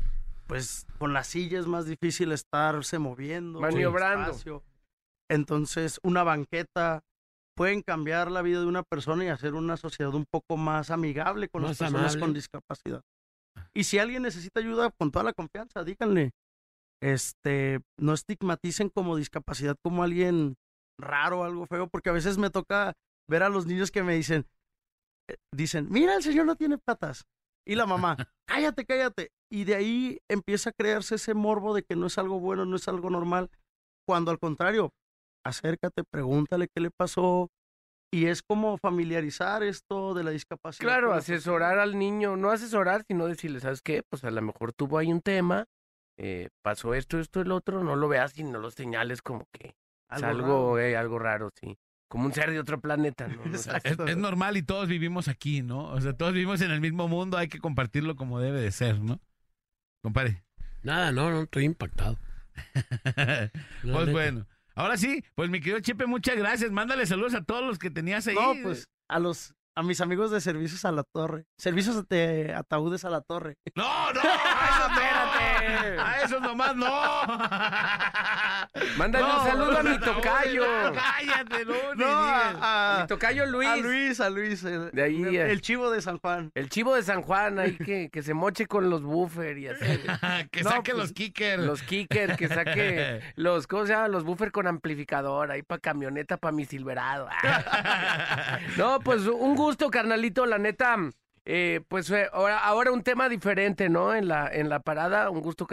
Speaker 3: pues con la silla es más difícil estarse moviendo.
Speaker 4: Maniobrando.
Speaker 3: espacio. Entonces, una banqueta pueden cambiar la vida de una persona y hacer una sociedad un poco más amigable con
Speaker 1: Más
Speaker 3: las personas
Speaker 1: amable.
Speaker 3: con discapacidad. Y si alguien necesita ayuda, con toda la confianza, díganle. Este, no estigmaticen como discapacidad como alguien raro, algo feo, porque a veces me toca ver a los niños que me dicen, eh, dicen, mira, el señor no tiene patas. Y la mamá, cállate, cállate. Y de ahí empieza a crearse ese morbo de que no es algo bueno, no es algo normal, cuando al contrario, acércate, pregúntale qué le pasó. Y es como familiarizar esto de la discapacidad.
Speaker 4: Claro, asesorar al niño, no asesorar, sino decirle, ¿sabes qué? Pues a lo mejor tuvo ahí un tema, eh, pasó esto, esto, el otro, no lo veas y no lo señales como que es algo, eh, algo raro, sí. Como un ser de otro planeta, ¿no?
Speaker 2: Es, es normal y todos vivimos aquí, ¿no? O sea, todos vivimos en el mismo mundo, hay que compartirlo como debe de ser, ¿no? Compadre.
Speaker 1: Nada, no, no, estoy impactado.
Speaker 2: Pues bueno. Ahora sí, pues mi querido Chepe, muchas gracias. Mándale saludos a todos los que tenías ahí.
Speaker 3: No, pues a los a mis amigos de servicios a la torre. Servicios de ataúdes a la torre.
Speaker 2: No, no,
Speaker 4: espérate.
Speaker 2: A esos nomás no.
Speaker 4: Mándale un saludo a mi tocayo.
Speaker 2: Cállate, no,
Speaker 3: No, a,
Speaker 4: Mi tocayo Luis.
Speaker 3: a Luis, a Luis, el,
Speaker 4: De ahí,
Speaker 3: el-
Speaker 4: eh.
Speaker 3: el chivo de San Juan.
Speaker 4: El chivo de San Juan ahí que, que se moche con los buffer y así.
Speaker 2: que
Speaker 4: No,
Speaker 2: saque
Speaker 4: pues,
Speaker 2: los kickers.
Speaker 4: Los kicker, que saque los, ¿cómo se llama? Los buffer con amplificador, ahí para camioneta, para mi Silverado. No, pues un gusto, carnalito, la neta. eh, pues eh, ahora, ahora un tema diferente, ¿no? En la, en la parada, un gusto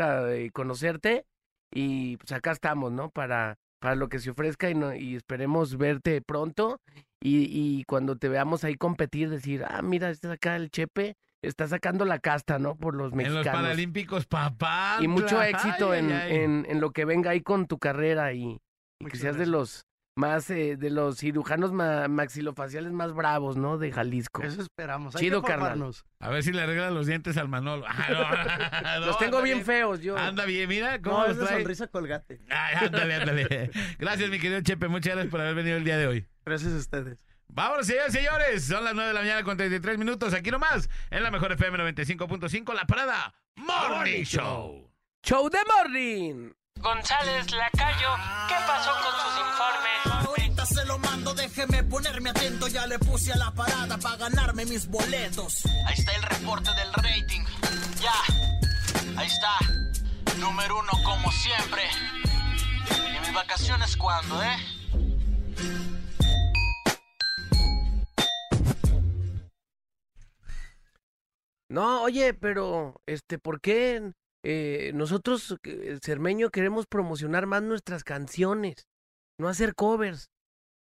Speaker 4: conocerte. Y pues acá estamos, ¿no? Para, para lo que se ofrezca y, no- y esperemos verte pronto. Y, y cuando te veamos ahí competir, decir, ah, mira, este es acá el Chepe, está sacando la casta, ¿no? Por los
Speaker 2: en
Speaker 4: mexicanos.
Speaker 2: los Paralímpicos, papá.
Speaker 4: Y mucho éxito
Speaker 2: ay,
Speaker 4: en,
Speaker 2: ay.
Speaker 4: En, en lo que venga ahí con tu carrera y, y que seas de los más, eh, de los cirujanos ma- maxilofaciales más bravos, ¿no? De Jalisco.
Speaker 3: Eso esperamos. Hay
Speaker 4: Chido, carnal.
Speaker 2: A ver si le arregla los dientes al Manolo. Ah, no, no,
Speaker 4: los tengo bien feos, yo.
Speaker 2: Anda bien, mira cómo
Speaker 3: No,
Speaker 2: los trae.
Speaker 3: sonrisa colgate.
Speaker 2: Ay, ándale, ándale. Gracias, mi querido Chepe. Muchas gracias por haber venido el día de hoy.
Speaker 3: Gracias a ustedes.
Speaker 2: Vámonos, señores, señores. Son las 9 de la mañana con 33 minutos. Aquí nomás, en la mejor FM 95.5, La Parada Morning Show.
Speaker 4: Show de morning.
Speaker 8: González Lacayo, ¿qué pasó con sus informes? Ahorita se lo mando, déjeme ponerme atento. Ya le puse a la parada para ganarme mis boletos. Ahí está el reporte del rating. Ya, ahí está. Número uno como siempre. ¿Y mis vacaciones cuándo, eh?
Speaker 4: No, oye, pero, este, ¿por qué eh, nosotros, eh, Cermeño, queremos promocionar más nuestras canciones? No hacer covers.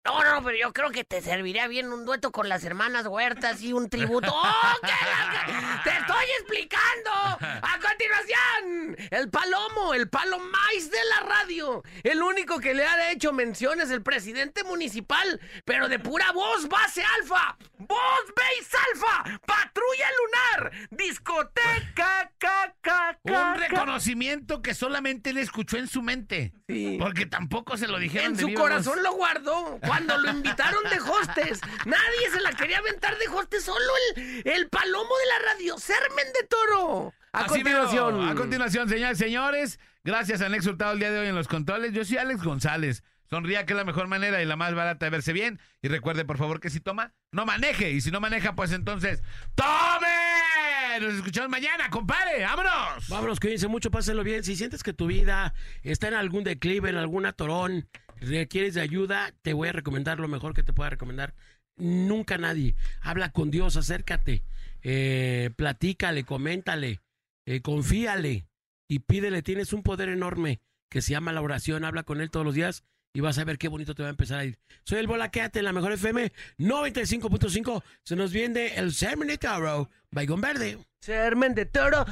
Speaker 9: No, no, pero yo creo que te serviría bien un dueto con las hermanas Huertas y un tributo. ¡Oh, qué la- ¡Te estoy explicando!
Speaker 4: A continuación, el palomo, el palomais de la radio. El único que le ha hecho mención es el presidente municipal, pero de pura voz base alfa. Voz base alfa. Patrulla lunar. Discoteca, ca, ca,
Speaker 2: Un
Speaker 4: ca,
Speaker 2: reconocimiento que solamente él escuchó en su mente.
Speaker 4: Sí.
Speaker 2: Porque tampoco se lo dijeron
Speaker 4: En
Speaker 2: de
Speaker 4: su corazón
Speaker 2: voz.
Speaker 4: lo guardó. Cuando lo invitaron de hostes, nadie se la quería aventar de hostes, solo el, el palomo de la radio, Sermen de Toro. A
Speaker 2: Así mero.
Speaker 4: continuación.
Speaker 2: A continuación, señores, señores. Gracias a Alex Hurtado el día de hoy en los controles. Yo soy Alex González. Sonría que es la mejor manera y la más barata de verse bien. Y recuerde, por favor, que si toma, no maneje. Y si no maneja, pues entonces, ¡tome! Nos escuchamos mañana, compadre. ¡Vámonos!
Speaker 1: Vámonos, cuídense mucho, pásenlo bien. Si sientes que tu vida está en algún declive, en algún atorón, requieres de ayuda, te voy a recomendar lo mejor que te pueda recomendar. Nunca nadie. Habla con Dios, acércate, eh, platícale, coméntale, confíale y pídele. Tienes un poder enorme que se llama la oración. Habla con Él todos los días y vas a ver qué bonito te va a empezar a ir. Soy el Bola, quédate en la mejor FM 95.5. Se nos viene el Sermen de Toro, Baigón Verde.
Speaker 4: Sermen de Toro.